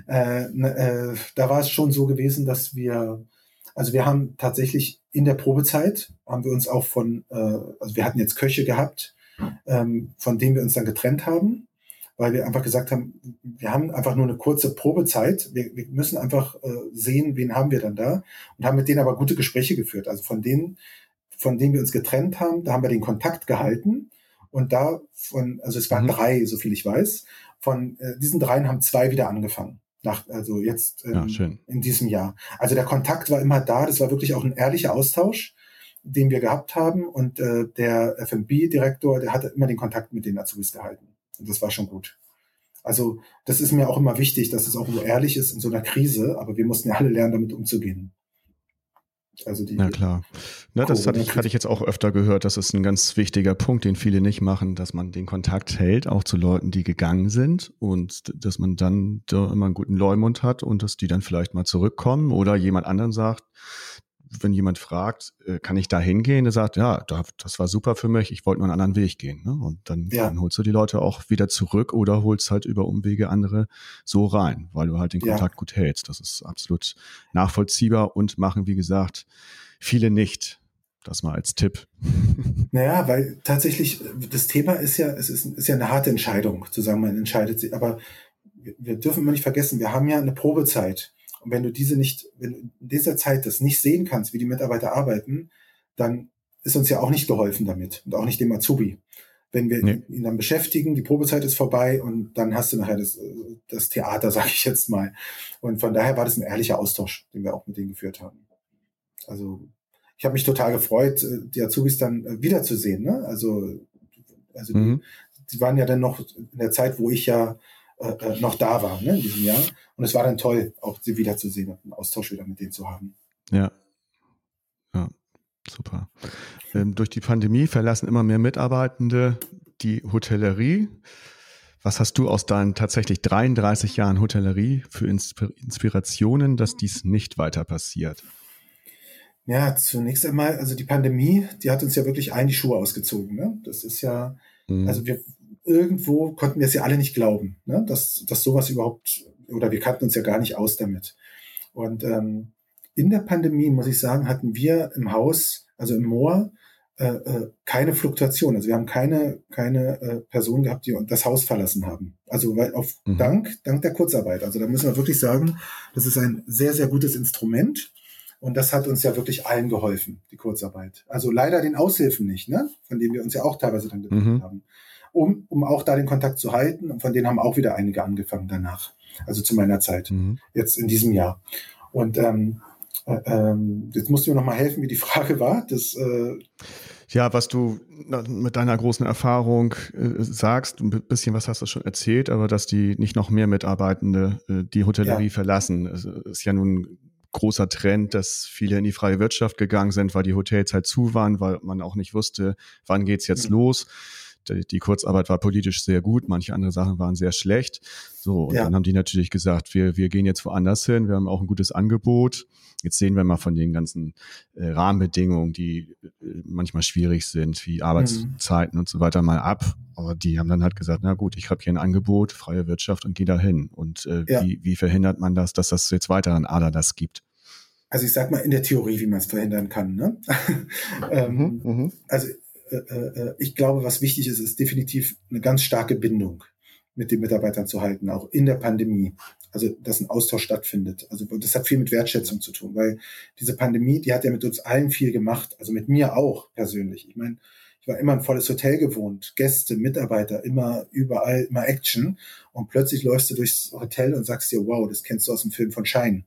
Äh, ne, äh, da war es schon so gewesen, dass wir, also wir haben tatsächlich in der Probezeit, haben wir uns auch von, also wir hatten jetzt Köche gehabt, ähm, von denen wir uns dann getrennt haben, weil wir einfach gesagt haben, wir haben einfach nur eine kurze Probezeit. Wir, wir müssen einfach sehen, wen haben wir dann da und haben mit denen aber gute Gespräche geführt. Also von denen, von denen wir uns getrennt haben, da haben wir den Kontakt gehalten und da von, also es waren mhm. drei, so viel ich weiß. Von äh, diesen dreien haben zwei wieder angefangen. Nach, also jetzt ähm, ja, in diesem Jahr. Also der Kontakt war immer da. Das war wirklich auch ein ehrlicher Austausch, den wir gehabt haben. Und äh, der FMB-Direktor, der hatte immer den Kontakt mit den Azubis gehalten. Und das war schon gut. Also das ist mir auch immer wichtig, dass es auch so ehrlich ist in so einer Krise. Aber wir mussten ja alle lernen, damit umzugehen. Also die, Na klar. Na, das hatte ich, hatte ich jetzt auch öfter gehört. Das ist ein ganz wichtiger Punkt, den viele nicht machen, dass man den Kontakt hält, auch zu Leuten, die gegangen sind und dass man dann da immer einen guten Leumund hat und dass die dann vielleicht mal zurückkommen oder jemand anderen sagt, wenn jemand fragt, äh, kann ich da hingehen, der sagt, ja, das war super für mich, ich wollte nur einen anderen Weg gehen. Ne? Und dann, ja. dann, holst du die Leute auch wieder zurück oder holst halt über Umwege andere so rein, weil du halt den Kontakt ja. gut hältst. Das ist absolut nachvollziehbar und machen, wie gesagt, viele nicht. Das mal als Tipp. *laughs* Naja, weil tatsächlich das Thema ist ja, es ist, ist ja eine harte Entscheidung, zu sagen, man entscheidet sich, aber wir dürfen immer nicht vergessen, wir haben ja eine Probezeit. Und wenn du diese nicht, wenn du in dieser Zeit das nicht sehen kannst, wie die Mitarbeiter arbeiten, dann ist uns ja auch nicht geholfen damit und auch nicht dem Azubi. wenn wir nee. ihn dann beschäftigen, die Probezeit ist vorbei und dann hast du nachher das, das Theater, *laughs* sage ich jetzt mal. Und von daher war das ein ehrlicher Austausch, den wir auch mit denen geführt haben. Also ich habe mich total gefreut, äh, die Azubis dann äh, wiederzusehen. Ne? Also, also mhm. die, die waren ja dann noch in der Zeit, wo ich ja äh, äh, noch da war, ne, in diesem Jahr. Und es war dann toll, auch sie wiederzusehen und einen Austausch wieder mit denen zu haben. Ja. Ja, super. Ähm, durch die Pandemie verlassen immer mehr Mitarbeitende die Hotellerie. Was hast du aus deinen tatsächlich 33 Jahren Hotellerie für Inspirationen, dass dies nicht weiter passiert? Ja, zunächst einmal, also die Pandemie, die hat uns ja wirklich ein die Schuhe ausgezogen. Ne? Das ist ja, mhm. also wir irgendwo konnten wir es ja alle nicht glauben, ne? dass, dass sowas überhaupt, oder wir kannten uns ja gar nicht aus damit. Und ähm, in der Pandemie, muss ich sagen, hatten wir im Haus, also im Moor, äh, äh, keine Fluktuation. Also wir haben keine, keine äh, Personen gehabt, die das Haus verlassen haben. Also weil auf mhm. Dank, dank der Kurzarbeit. Also da müssen wir wirklich sagen, das ist ein sehr, sehr gutes Instrument. Und das hat uns ja wirklich allen geholfen, die Kurzarbeit. Also leider den Aushilfen nicht, ne? von denen wir uns ja auch teilweise dann getroffen mhm. haben um, um auch da den Kontakt zu halten. Und von denen haben auch wieder einige angefangen danach. Also zu meiner Zeit, mhm. jetzt in diesem Jahr. Und ähm, äh, ähm, jetzt musst du mir noch mal helfen, wie die Frage *laughs* war. Das, äh, ja, was du mit deiner großen Erfahrung äh, sagst, ein bisschen was hast du schon erzählt, aber dass die nicht noch mehr Mitarbeitende äh, die Hotellerie ja. verlassen, es ist ja nun großer Trend, dass viele in die freie Wirtschaft gegangen sind, weil die Hotels halt zu waren, weil man auch nicht wusste, wann geht's jetzt mhm. los die Kurzarbeit war politisch sehr gut, manche andere Sachen waren sehr schlecht. So, und ja. dann haben die natürlich gesagt, wir, wir gehen jetzt woanders hin, wir haben auch ein gutes Angebot. Jetzt sehen wir mal von den ganzen äh, Rahmenbedingungen, die äh, manchmal schwierig sind, wie Arbeitszeiten mhm. und so weiter, mal ab. Aber die haben dann halt gesagt, na gut, ich habe hier ein Angebot, freie Wirtschaft und gehe da hin. Und äh, ja. wie, wie verhindert man das, dass das jetzt weiter an Ader das gibt? Also ich sag mal in der Theorie, wie man es verhindern kann. Ne? *laughs* ähm, mhm, mhm. also äh, äh, ich glaube, was wichtig ist, ist definitiv eine ganz starke Bindung mit den Mitarbeitern zu halten, auch in der Pandemie. Also, dass ein Austausch stattfindet. Also, das hat viel mit Wertschätzung zu tun, weil diese Pandemie, die hat ja mit uns allen viel gemacht. Also mit mir auch persönlich. Ich meine, ich war immer ein volles Hotel gewohnt, Gäste, Mitarbeiter, immer überall, immer Action. Und plötzlich läufst du durchs Hotel und sagst dir, wow, das kennst du aus dem Film von Schein.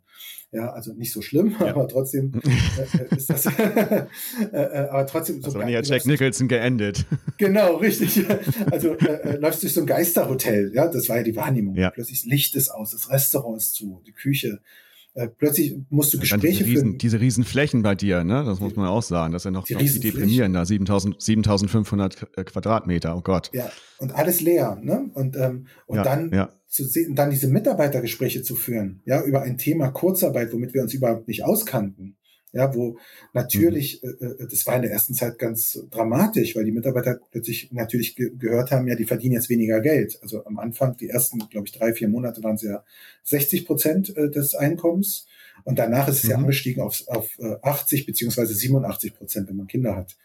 Ja, also nicht so schlimm, ja. aber trotzdem äh, äh ist das. *laughs* äh, äh, aber trotzdem. So also nicht als Jack Nicholson geendet. *laughs* Genau, richtig. Also äh, äh, läufst durch so ein Geisterhotel, ja, das war ja die Wahrnehmung. Ja. Plötzlich Licht ist aus, das Restaurant ist zu, die Küche. Äh, plötzlich musst du Gespräche diese riesen, Diese riesen Flächen bei dir, ne? Das muss man auch sagen. Das ist ja noch, die noch die deprimieren da. 7000, 7500 Quadratmeter, oh Gott. Ja, und alles leer, ne? Und, ähm, und ja, dann ja. zu sehen, dann diese Mitarbeitergespräche zu führen, ja, über ein Thema Kurzarbeit, womit wir uns überhaupt nicht auskannten. Ja, wo natürlich, mhm. äh, äh das war in der ersten Zeit ganz dramatisch, weil die Mitarbeiter plötzlich natürlich ge gehört haben, ja, die verdienen jetzt weniger Geld. Also am Anfang, die ersten, glaube ich, drei, vier Monate waren es ja 60 Prozent äh, des Einkommens. Und danach ist es mhm. ja angestiegen auf, auf 80 äh, beziehungsweise 87 Prozent, wenn man Kinder hat.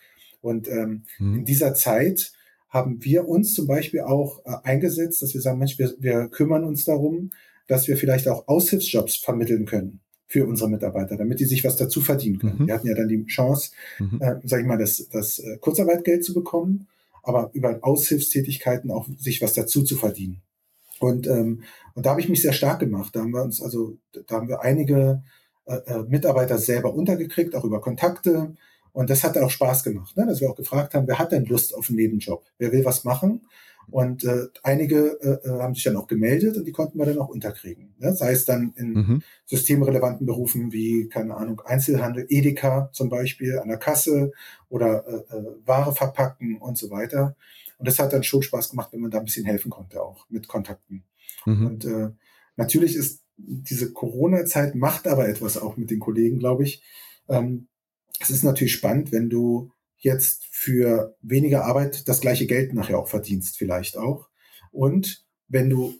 Und ähm, mhm. in dieser Zeit haben wir uns zum Beispiel auch äh, eingesetzt, dass wir sagen, Mensch, wir, wir kümmern uns darum, dass wir vielleicht auch Aushilfsjobs vermitteln können für unsere Mitarbeiter, damit die sich was dazu verdienen können. Mhm. Wir hatten ja dann die Chance, mhm. äh, sage ich mal, das, das äh, Kurzarbeitgeld zu bekommen, aber über Aushilfstätigkeiten auch sich was dazu zu verdienen. Und, ähm, und da habe ich mich sehr stark gemacht. Da haben wir uns, also da haben wir einige äh, äh Mitarbeiter selber untergekriegt, auch über Kontakte. Und das hat auch Spaß gemacht, ne? dass wir auch gefragt haben, wer hat denn Lust auf einen Nebenjob? Wer will was machen? Und äh, einige äh, äh, haben sich dann auch gemeldet und die konnten wir dann auch unterkriegen. Ne? Sei es dann in mhm. systemrelevanten Berufen wie, keine Ahnung, Einzelhandel, Edeka zum Beispiel an der Kasse oder äh, äh, Ware verpacken und so weiter. Und das hat dann schon Spaß gemacht, wenn man da ein bisschen helfen konnte, auch mit Kontakten. Mhm. Und äh, natürlich ist diese Corona-Zeit macht aber etwas auch mit den Kollegen, glaube ich. Ähm, es ist natürlich spannend, wenn du jetzt für weniger Arbeit das gleiche Geld nachher auch verdienst, vielleicht auch. Und wenn du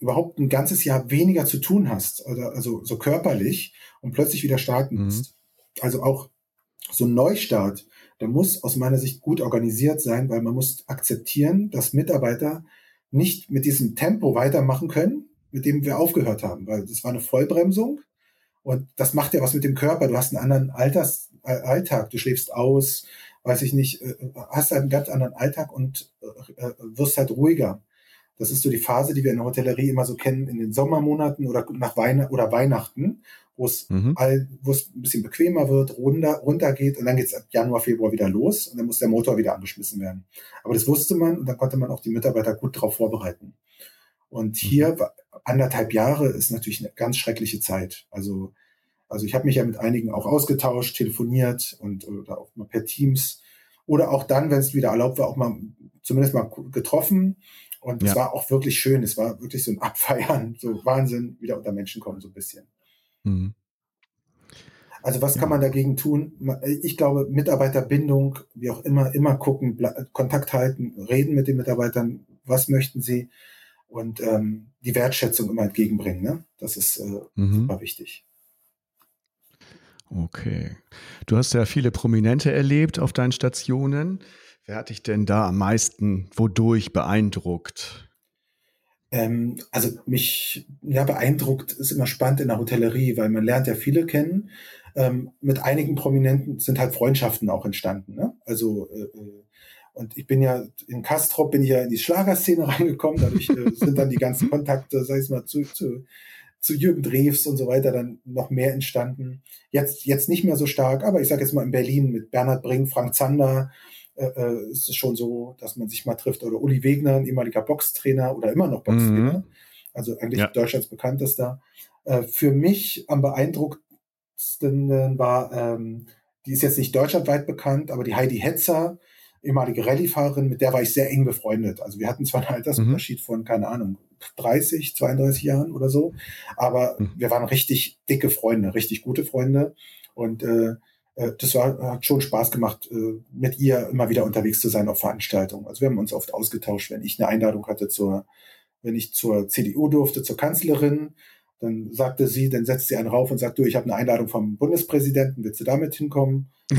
überhaupt ein ganzes Jahr weniger zu tun hast, oder also so körperlich und plötzlich wieder starten mhm. musst. Also auch so ein Neustart, der muss aus meiner Sicht gut organisiert sein, weil man muss akzeptieren, dass Mitarbeiter nicht mit diesem Tempo weitermachen können, mit dem wir aufgehört haben, weil das war eine Vollbremsung und das macht ja was mit dem Körper. Du hast einen anderen Alters, Alltag, du schläfst aus, weiß ich nicht, äh, hast halt einen ganz anderen Alltag und äh, äh, wirst halt ruhiger. Das ist so die Phase, die wir in der Hotellerie immer so kennen in den Sommermonaten oder nach Weihnachten oder Weihnachten, wo es mhm. all, wo es ein bisschen bequemer wird, runter, runter geht und dann geht es ab Januar, Februar wieder los und dann muss der Motor wieder angeschmissen werden. Aber das wusste man und dann konnte man auch die Mitarbeiter gut darauf vorbereiten. Und mhm. hier anderthalb Jahre ist natürlich eine ganz schreckliche Zeit. Also also ich habe mich ja mit einigen auch ausgetauscht, telefoniert und oder auch mal per Teams oder auch dann, wenn es wieder erlaubt war, auch mal zumindest mal getroffen. Und es war auch wirklich schön. Es war wirklich so ein *laughs* Abfeiern, so Wahnsinn, wieder unter Menschen kommen so ein bisschen. Mhm. Also was ja. kann man dagegen tun? Ich glaube, Mitarbeiterbindung, wie auch immer, immer gucken, Kontakt halten, reden mit den Mitarbeitern, was möchten sie und ähm, die Wertschätzung immer entgegenbringen. Ne? Das ist äh, mhm. super wichtig. Okay. Du hast ja viele Prominente erlebt auf deinen Stationen. Wer hat dich denn da am meisten wodurch beeindruckt? Ähm, also mich ja beeindruckt ist immer spannend in der Hotellerie, weil man lernt ja viele kennen. Ähm, mit einigen Prominenten sind halt Freundschaften auch entstanden. Ne? Also äh, äh und ich bin ja in Kastrop bin ich ja in die Schlagerszene *laughs* reingekommen. Dadurch äh, sind dann die ganzen Kontakte, sag ich mal, zu, zu zu Jürgen Drews und so weiter dann noch mehr entstanden. Jetzt, jetzt nicht mehr so stark, aber ich sage jetzt mal in Berlin mit Bernhard Brink, Frank Zander, äh, äh, ist es schon so, dass man sich mal trifft. Oder Uli Wegner, ein ehemaliger Boxtrainer oder immer noch Boxtrainer. Mhm. Also eigentlich ja. Deutschlands bekanntester. Äh, für mich am beeindruckendsten war, ähm, die ist jetzt nicht deutschlandweit bekannt, aber die Heidi Hetzer, ehemalige Rallye-Fahrerin, mit der war ich sehr eng befreundet. Also wir hatten zwar einen Altersunterschied mhm. von, keine Ahnung, 30, 32 Jahren oder so, aber mhm. wir waren richtig dicke Freunde, richtig gute Freunde und äh, äh, das war, hat schon Spaß gemacht, äh, mit ihr immer wieder unterwegs zu sein auf Veranstaltungen. Also wir haben uns oft ausgetauscht, wenn ich eine Einladung hatte zur, wenn ich zur CDU durfte, zur Kanzlerin, dann sagte sie, dann setzt sie einen rauf und sagt, du, ich habe eine Einladung vom Bundespräsidenten, willst du damit hinkommen? *laughs*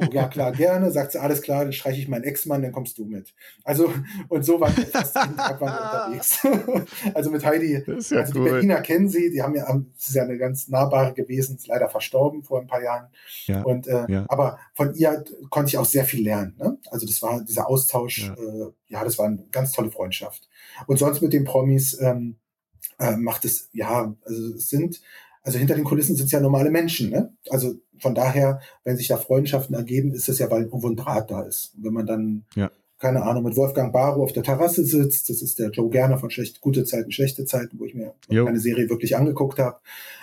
oh, ja, klar, gerne. Sagt sie, alles klar, dann streiche ich meinen Ex-Mann, dann kommst du mit. Also, und so waren wir fast jeden Tag *laughs* unterwegs. *laughs* also mit Heidi, ja also cool. die Berliner kennen sie, die haben ja, das ist ja eine ganz nahbare gewesen, ist leider verstorben vor ein paar Jahren. Ja, und, äh, ja. aber von ihr konnte ich auch sehr viel lernen. Ne? Also das war dieser Austausch, ja. Äh, ja, das war eine ganz tolle Freundschaft. Und sonst mit den Promis, ähm, äh, macht es, ja, also es sind, also hinter den Kulissen sind es ja normale Menschen, ne? Also von daher, wenn sich da Freundschaften ergeben, ist es ja, weil irgendwo ein Draht da ist. Und wenn man dann, ja. keine Ahnung, mit Wolfgang Barrow auf der Terrasse sitzt, das ist der Joe Gerner von Schlecht, Gute Zeiten, Schlechte Zeiten, wo ich mir jo. eine Serie wirklich angeguckt habe.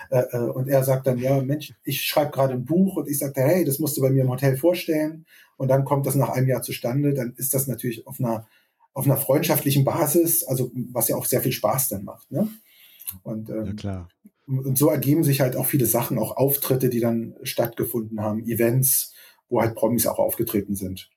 Äh, äh, und er sagt dann, ja, Mensch, ich schreibe gerade ein Buch und ich sagte, hey, das musst du bei mir im Hotel vorstellen. Und dann kommt das nach einem Jahr zustande, dann ist das natürlich auf einer auf einer freundschaftlichen Basis, also was ja auch sehr viel Spaß dann macht. Ne? Und, ähm, ja, klar. und so ergeben sich halt auch viele Sachen, auch Auftritte, die dann stattgefunden haben, Events, wo halt Promis auch aufgetreten sind.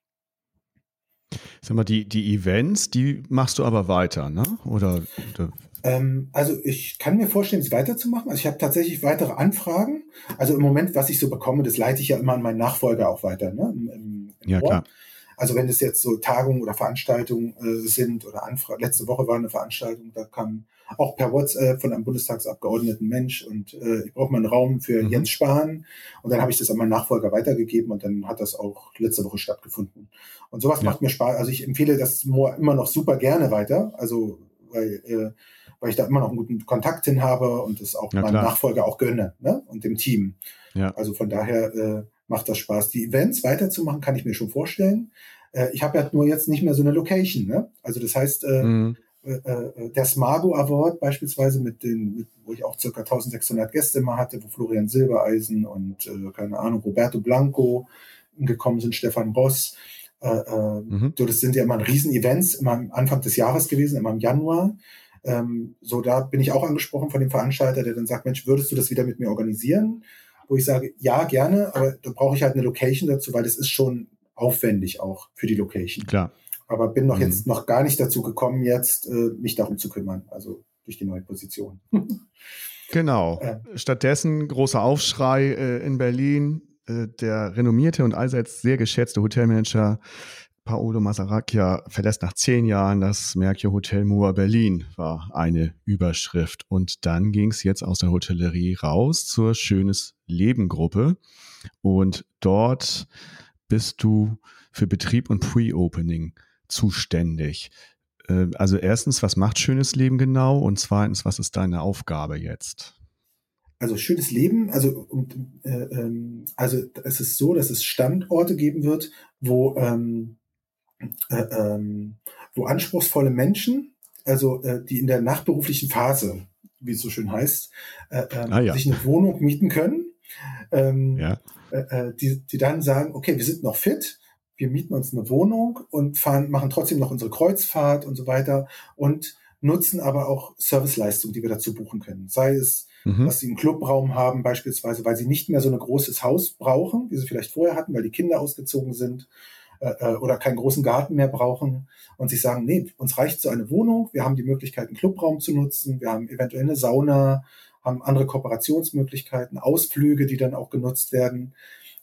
Sag mal, die, die Events, die machst du aber weiter, ne? Oder, oder? Ähm, also ich kann mir vorstellen, es weiterzumachen. Also ich habe tatsächlich weitere Anfragen. Also im Moment, was ich so bekomme, das leite ich ja immer an meinen Nachfolger auch weiter, ne? Im, im, im ja, Ohr. klar. Also wenn es jetzt so Tagungen oder Veranstaltungen äh, sind oder Anfragen, letzte Woche war eine Veranstaltung, da kam auch per WhatsApp von einem Bundestagsabgeordneten Mensch und äh, ich brauche mal einen Raum für mhm. Jens Spahn und dann habe ich das an meinen Nachfolger weitergegeben und dann hat das auch letzte Woche stattgefunden. Und sowas ja. macht mir Spaß. Also ich empfehle das immer noch super gerne weiter, also weil, äh, weil ich da immer noch einen guten Kontakt hin habe und das auch ja, meinem. Nachfolger auch gönne ne? und dem Team. Ja. Also von daher äh, macht das Spaß. Die Events weiterzumachen, kann ich mir schon vorstellen. Äh, ich habe ja nur jetzt nicht mehr so eine Location. Ne? Also das heißt, äh, mhm. äh, äh, der Smago Award beispielsweise, mit den, mit, wo ich auch circa 1600 Gäste mal hatte, wo Florian Silbereisen und äh, keine Ahnung, Roberto Blanco gekommen sind, Stefan Boss. Äh, äh, mhm. so, das sind ja immer Riesen-Events, immer am Anfang des Jahres gewesen, immer im Januar. Ähm, so, da bin ich auch angesprochen von dem Veranstalter, der dann sagt, Mensch, würdest du das wieder mit mir organisieren? Wo ich sage, ja, gerne, aber da brauche ich halt eine Location dazu, weil das ist schon aufwendig auch für die Location. Klar. Aber bin noch mhm. jetzt noch gar nicht dazu gekommen, jetzt äh, mich darum zu kümmern, also durch die neue Position. *laughs* genau. Äh, Stattdessen großer Aufschrei äh, in Berlin. Äh, der renommierte und allseits sehr geschätzte Hotelmanager Paolo Masaracchia verlässt nach zehn Jahren das Mercure Hotel Moa Berlin, war eine Überschrift. Und dann ging es jetzt aus der Hotellerie raus zur Schönes Leben Gruppe. Und dort bist du für Betrieb und Pre-Opening zuständig. Äh, also erstens, was macht schönes Leben genau? Und zweitens, was ist deine Aufgabe jetzt? Also schönes Leben, also und, äh, ähm, also es ist so, dass es Standorte geben wird, wo ähm, äh, ähm, wo anspruchsvolle Menschen, also äh, die in der nachberuflichen Phase, wie es so schön heißt, äh, ähm, ah, ja. sich eine Wohnung mieten können, ähm, ja. Äh, äh, die, die dann sagen, okay, wir sind noch fit, wir mieten uns eine Wohnung und fahren, machen trotzdem noch unsere Kreuzfahrt und so weiter und nutzen aber auch Serviceleistungen, die wir dazu buchen können. Sei es, mhm. dass sie einen Clubraum haben, beispielsweise, weil sie nicht mehr so ein großes Haus brauchen, wie sie vielleicht vorher hatten, weil die Kinder ausgezogen sind äh, äh, oder keinen großen Garten mehr brauchen und sich sagen, nee, uns reicht so eine Wohnung, wir haben die Möglichkeit, einen Clubraum zu nutzen, wir haben eventuell eine Sauna, haben andere Kooperationsmöglichkeiten, Ausflüge, die dann auch genutzt werden,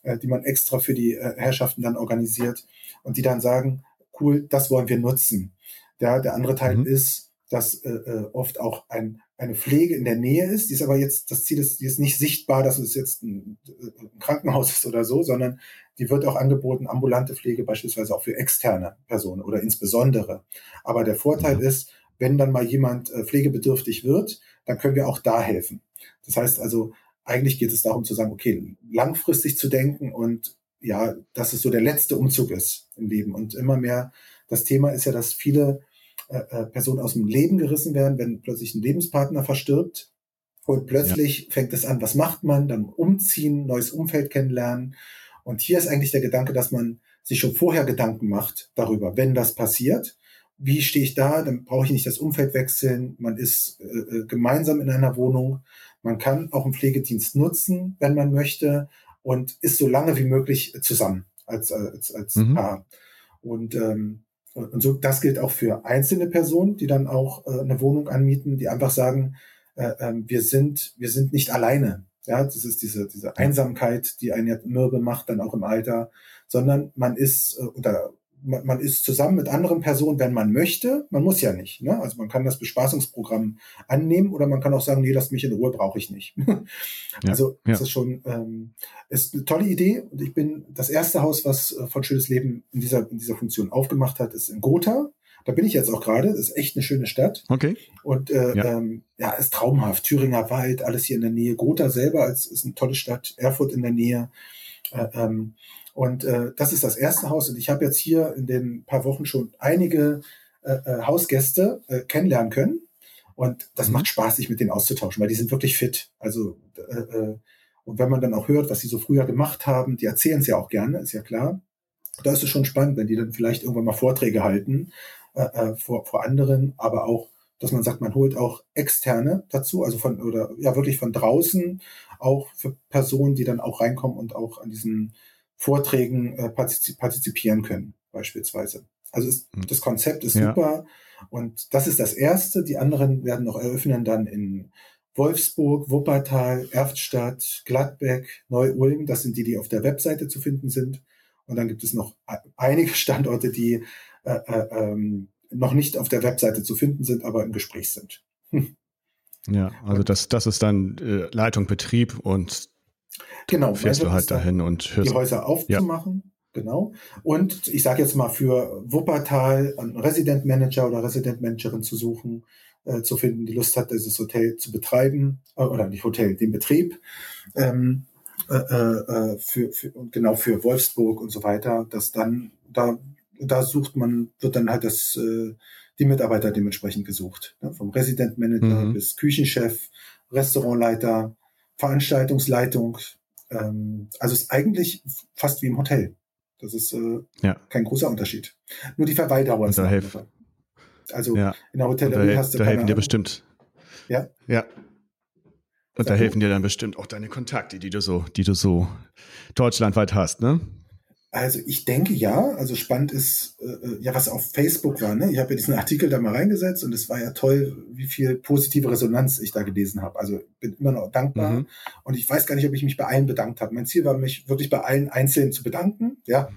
äh, die man extra für die äh, Herrschaften dann organisiert und die dann sagen, cool, das wollen wir nutzen. Ja, der andere Teil mhm. ist, dass äh, äh, oft auch ein, eine Pflege in der Nähe ist. Die ist aber jetzt, das Ziel ist, die ist nicht sichtbar, dass es jetzt ein, ein Krankenhaus ist oder so, sondern die wird auch angeboten, ambulante Pflege beispielsweise auch für externe Personen oder insbesondere. Aber der Vorteil mhm. ist, wenn dann mal jemand äh, pflegebedürftig wird, dann können wir auch da helfen. Das heißt also, eigentlich geht es darum zu sagen, okay, langfristig zu denken und ja, dass es so der letzte Umzug ist im Leben. Und immer mehr, das Thema ist ja, dass viele äh, äh, Personen aus dem Leben gerissen werden, wenn plötzlich ein Lebenspartner verstirbt. Und plötzlich ja. fängt es an, was macht man? Dann umziehen, neues Umfeld kennenlernen. Und hier ist eigentlich der Gedanke, dass man sich schon vorher Gedanken macht darüber, wenn das passiert. Wie stehe ich da? Dann brauche ich nicht das Umfeld wechseln. Man ist äh, äh gemeinsam in einer Wohnung. Man kann auch einen Pflegedienst nutzen, wenn man möchte, und ist so lange wie möglich zusammen als, als, als mhm. Paar. Und, ähm, und so, das gilt auch für einzelne Personen, die dann auch äh, eine Wohnung anmieten, die einfach sagen, äh, äh, wir sind, wir sind nicht alleine. Ja, das ist diese, diese Einsamkeit, die einen ja mürbe macht, dann auch im Alter, sondern man ist, äh, oder man, man ist zusammen mit anderen Personen, wenn man möchte. Man muss ja nicht. Ne? Also man kann das Bespaßungsprogramm annehmen oder man kann auch sagen, nee, lass mich in Ruhe, brauche ich nicht. *laughs* ja, also das ja. ist schon ähm, ist eine tolle Idee. Und ich bin das erste Haus, was äh, von Schönes Leben in dieser, in dieser Funktion aufgemacht hat, ist in Gotha. Da bin ich jetzt auch gerade. Das ist echt eine schöne Stadt. Okay. Und äh, ja. Ähm, ja, ist traumhaft. Thüringer Wald, alles hier in der Nähe. Gotha selber ist, ist eine tolle Stadt. Erfurt in der Nähe. Äh, ähm, und äh, das ist das erste Haus. Und ich habe jetzt hier in den paar Wochen schon einige äh, äh, Hausgäste äh, kennenlernen können. Und das mhm. macht Spaß, sich mit denen auszutauschen, weil die sind wirklich fit. Also äh, äh, und wenn man dann auch hört, was sie so früher gemacht haben, die erzählen es ja auch gerne, ist ja klar. Da ist es schon spannend, wenn die dann vielleicht irgendwann mal Vorträge halten äh, äh, vor, vor anderen, aber auch, dass man sagt, man holt auch externe dazu, also von oder ja wirklich von draußen, auch für Personen, die dann auch reinkommen und auch an diesen Vorträgen äh, partizipieren können, beispielsweise. Also ist, hm. das Konzept ist ja. super und das ist das erste. Die anderen werden noch eröffnen dann in Wolfsburg, Wuppertal, Erftstadt, Gladbeck, Neu-Ulm. Das sind die, die auf der Webseite zu finden sind. Und dann gibt es noch einige *laughs* Standorte, die äh, äh, ähm, noch nicht auf der Webseite zu finden sind, aber im Gespräch sind. Hm. Ja, also das, das ist dann äh, Leitung, Betrieb und Genau. Fährst du halt dahin und hörst. Die Häuser aufzumachen. Ja. Genau. Und ich sage jetzt mal für Wuppertal einen Resident Manager oder Resident Managerin zu suchen, äh, zu finden, die Lust hat, dieses Hotel zu betreiben, äh, oder nicht Hotel, den Betrieb. Ähm, äh, äh, für, für, genau für Wolfsburg und so weiter, dass dann da da sucht man wird dann halt das äh, die Mitarbeiter dementsprechend gesucht, ne? vom Resident Manager mhm. bis Küchenchef, Restaurantleiter, Veranstaltungsleitung, ähm, also ist eigentlich fast wie im Hotel. Das ist äh, ja. kein großer Unterschied. Nur die Verweildauer ist helfen. Also ja. in der Hotellerie da, hast du da helfen dir bestimmt. Ja. Ja. Und da helfen dir dann bestimmt auch deine Kontakte, die du so, die du so deutschlandweit hast, ne? Also ich denke ja. Also spannend ist äh, äh, ja, was auf Facebook war. Ne? Ich habe ja diesen Artikel da mal reingesetzt und es war ja toll, wie viel positive Resonanz ich da gelesen habe. Also bin immer noch dankbar mhm. und ich weiß gar nicht, ob ich mich bei allen bedankt habe. Mein Ziel war, mich wirklich bei allen einzeln zu bedanken. Ja,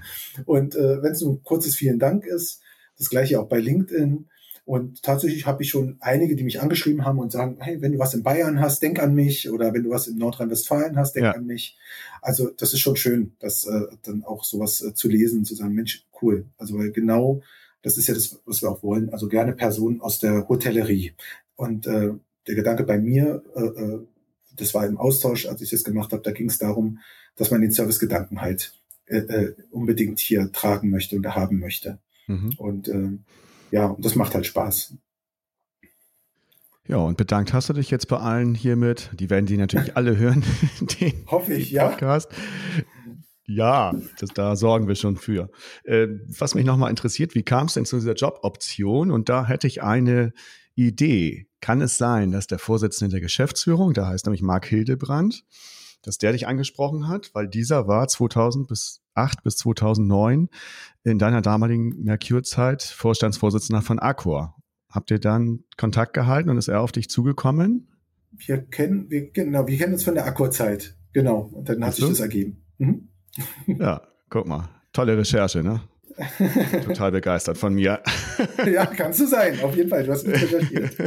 und äh, wenn es nur ein kurzes Vielen Dank ist, das gleiche auch bei LinkedIn. Und tatsächlich habe ich schon einige, die mich angeschrieben haben und sagen, hey, wenn du was in Bayern hast, denk an mich. Oder wenn du was in Nordrhein-Westfalen hast, denk ja. an mich. Also das ist schon schön, das äh, dann auch sowas äh, zu lesen, zu sagen, Mensch, cool. Also weil genau das ist ja das, was wir auch wollen. Also gerne Personen aus der Hotellerie. Und äh, der Gedanke bei mir, äh, äh das war im Austausch, als ich das gemacht habe, da ging es darum, dass man den Servicegedanken halt äh, äh, unbedingt hier tragen möchte und haben möchte. Mhm. Und äh, ja, und das macht halt Spaß. Ja, und bedankt hast du dich jetzt bei allen hiermit. Die werden die natürlich alle hören, *laughs* den Hoffe ich, Podcast. Ja. Ja, das, da sorgen wir schon für. Äh, was mich nochmal interessiert, wie kam es denn zu dieser Joboption? Und da hätte ich eine Idee. Kann es sein, dass der Vorsitzende der Geschäftsführung, der heißt nämlich Marc Hildebrand, dass der dich angesprochen hat, weil dieser war 2000 bis 8 bis 2009 in deiner damaligen Merkur-Zeit Vorstandsvorsitzender von Accor. Habt ihr dann Kontakt gehalten und ist er auf dich zugekommen? Wir kennen, wir, genau, wir kennen uns von der Accor-Zeit. Genau. Und dann hat sich das ergeben. Mhm. *laughs* Ja, guck mal. Tolle Recherche, ne? *laughs* Total begeistert von mir. *laughs* ja, kannst du sein, auf jeden Fall. Du hast mich recherchiert.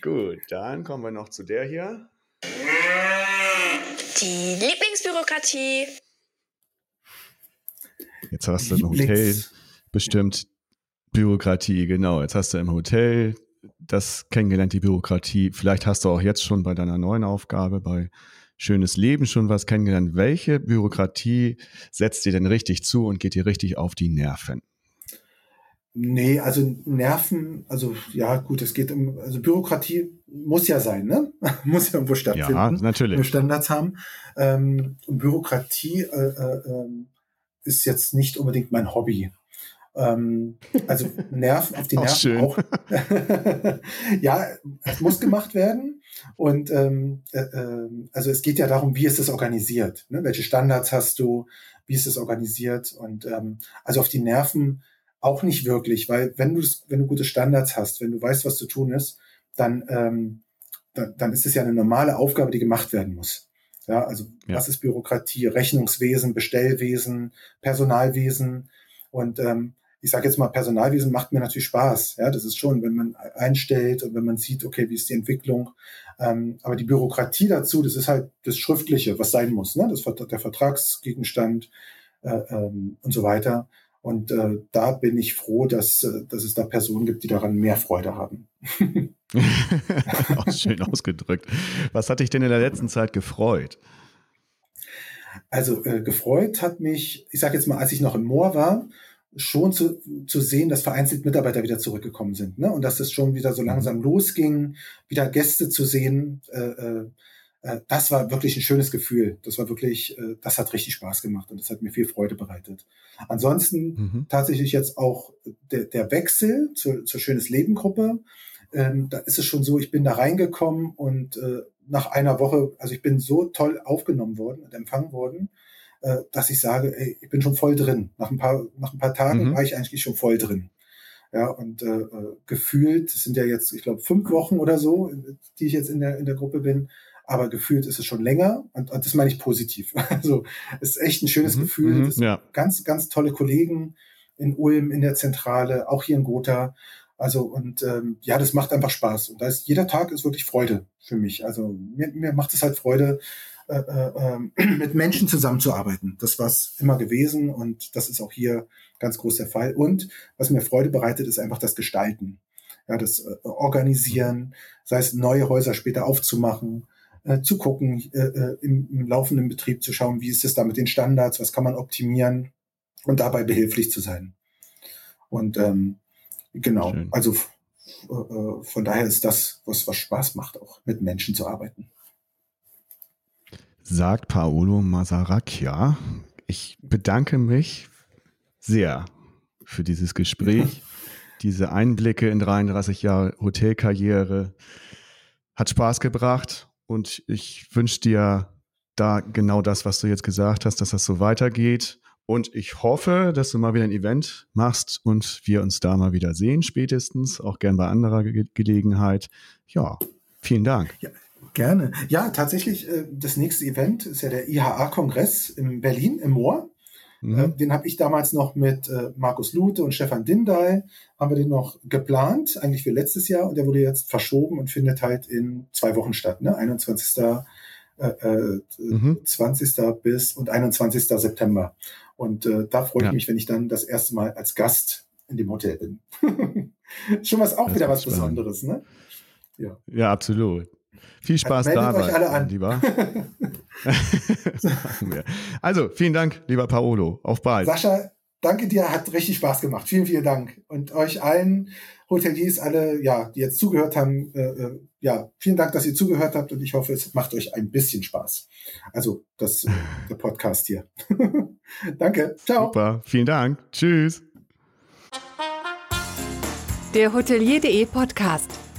Gut, dann kommen wir noch zu der hier. Die Lieblingsbürokratie. Jetzt hast du im Hotel bestimmt Bürokratie, genau. Jetzt hast du im Hotel das kennengelernt, die Bürokratie. Vielleicht hast du auch jetzt schon bei deiner neuen Aufgabe, bei Schönes Leben schon was kennengelernt. Welche Bürokratie setzt dir denn richtig zu und geht dir richtig auf die Nerven? Nee, also Nerven, also ja, gut, es geht um, also Bürokratie muss ja sein, ne? *laughs* muss ja irgendwo stattfinden. Ja, natürlich. Wir Standards haben. Ähm, Bürokratie äh, äh, ähm, ist jetzt nicht unbedingt mein Hobby. Ähm, also Nerven, auf die Nerven schön. auch. *laughs* ja, es muss gemacht werden. Und ähm, äh, äh, also es geht ja darum, wie ist es organisiert? Ne? Welche Standards hast du? Wie ist es organisiert? Und ähm, also auf die Nerven auch nicht wirklich, weil wenn du wenn du gute Standards hast, wenn du weißt, was zu tun ist, dann ähm, dann, dann ist es ja eine normale Aufgabe, die gemacht werden muss. Ja, also ja. was ist Bürokratie, Rechnungswesen, Bestellwesen, Personalwesen und ähm, ich sage jetzt mal, Personalwesen macht mir natürlich Spaß. Ja, das ist schon, wenn man einstellt und wenn man sieht, okay, wie ist die Entwicklung. Ähm, aber die Bürokratie dazu, das ist halt das Schriftliche, was sein muss, ne? Das der Vertragsgegenstand äh, ähm, und so weiter. Und äh, da bin ich froh, dass, äh, dass es da Personen gibt, die daran mehr Freude haben. *laughs* Auch schön ausgedrückt. Was hat dich denn in der letzten Zeit gefreut? Also äh, gefreut hat mich, ich sage jetzt mal, als ich noch im Moor war, schon zu, zu sehen, dass vereinzelt Mitarbeiter wieder zurückgekommen sind. Ne? Und dass es schon wieder so mhm. langsam losging, wieder Gäste zu sehen. Äh, äh, äh, das war wirklich ein schönes Gefühl. Das war wirklich, äh, das hat richtig Spaß gemacht und das hat mir viel Freude bereitet. Ansonsten mhm. tatsächlich jetzt auch der, der Wechsel zur, zur Schönes Leben Gruppe. Ähm, da ist es schon so, ich bin da reingekommen und äh, nach einer Woche, also ich bin so toll aufgenommen worden und empfangen worden, äh, dass ich sage, ey, ich bin schon voll drin. Nach ein paar, nach ein paar Tagen mhm. war ich eigentlich schon voll drin. Ja, und äh, äh gefühlt, sind ja jetzt, ich glaube, fünf Wochen oder so, die ich jetzt in der, in der Gruppe bin, aber gefühlt ist es schon länger und, und das meine ich positiv. *laughs* Also es ist echt ein schönes mhm, Gefühl. Mhm, ja. Ganz, ganz tolle Kollegen in Ulm, in der Zentrale, auch hier in Gotha. Also und ähm, ja, das macht einfach Spaß. Und da ist jeder Tag ist wirklich Freude für mich. Also mir, mir macht es halt Freude, äh, äh, *clears throat* mit Menschen zusammenzuarbeiten. Das war es immer gewesen und das ist auch hier ganz groß der Fall. Und was mir Freude bereitet, ist einfach das Gestalten. Ja, das äh, Organisieren, sei es neue Häuser später aufzumachen, äh, zu gucken, äh, äh, im, im laufenden Betrieb zu schauen, wie ist es da mit den Standards, was kann man optimieren und dabei behilflich zu sein. Und ähm, genau, Schön. also äh, von daher ist das, was, was Spaß macht, auch mit Menschen zu arbeiten sagt Paolo Masaracchia. Ich bedanke mich sehr für dieses Gespräch, diese Einblicke in 33 Jahre Hotelkarriere. Hat Spaß gebracht und ich wünsche dir da genau das, was du jetzt gesagt hast, dass das so weitergeht. Und ich hoffe, dass du mal wieder ein Event machst und wir uns da mal wieder sehen, spätestens, auch gern bei anderer Ge Gelegenheit. Ja, vielen Dank. Ja, Gerne. Ja, tatsächlich, äh, das nächste Event ist ja der IHA-Kongress in Berlin im Moor. Mhm. Äh, den habe ich damals noch mit äh, Markus Lute und Stefan Dindal, haben wir den noch geplant, eigentlich für letztes Jahr. Und der wurde jetzt verschoben und findet halt in zwei Wochen statt, ne? 21. Äh, äh, mhm. 20. bis und 21. September. Und äh, da freue ich ja. mich, wenn ich dann das erste Mal als Gast in dem Hotel bin. *laughs* Schon was auch das wieder was spannend. Besonderes, ne? Ja, ja absolut. Viel Spaß also dabei, euch alle an. lieber. *laughs* *laughs* also, vielen Dank, lieber Paolo. Auf bald. Sascha, danke dir, hat richtig Spaß gemacht. Vielen, vielen Dank. Und euch allen Hoteliers, alle, ja, die jetzt zugehört haben, äh, äh, ja, vielen Dank, dass ihr zugehört habt und ich hoffe, es macht euch ein bisschen Spaß. Also, das, äh, *laughs* der Podcast hier. danke. Ciao. Super. Vielen Dank. Tschüss. Der Hotelier.de Podcast.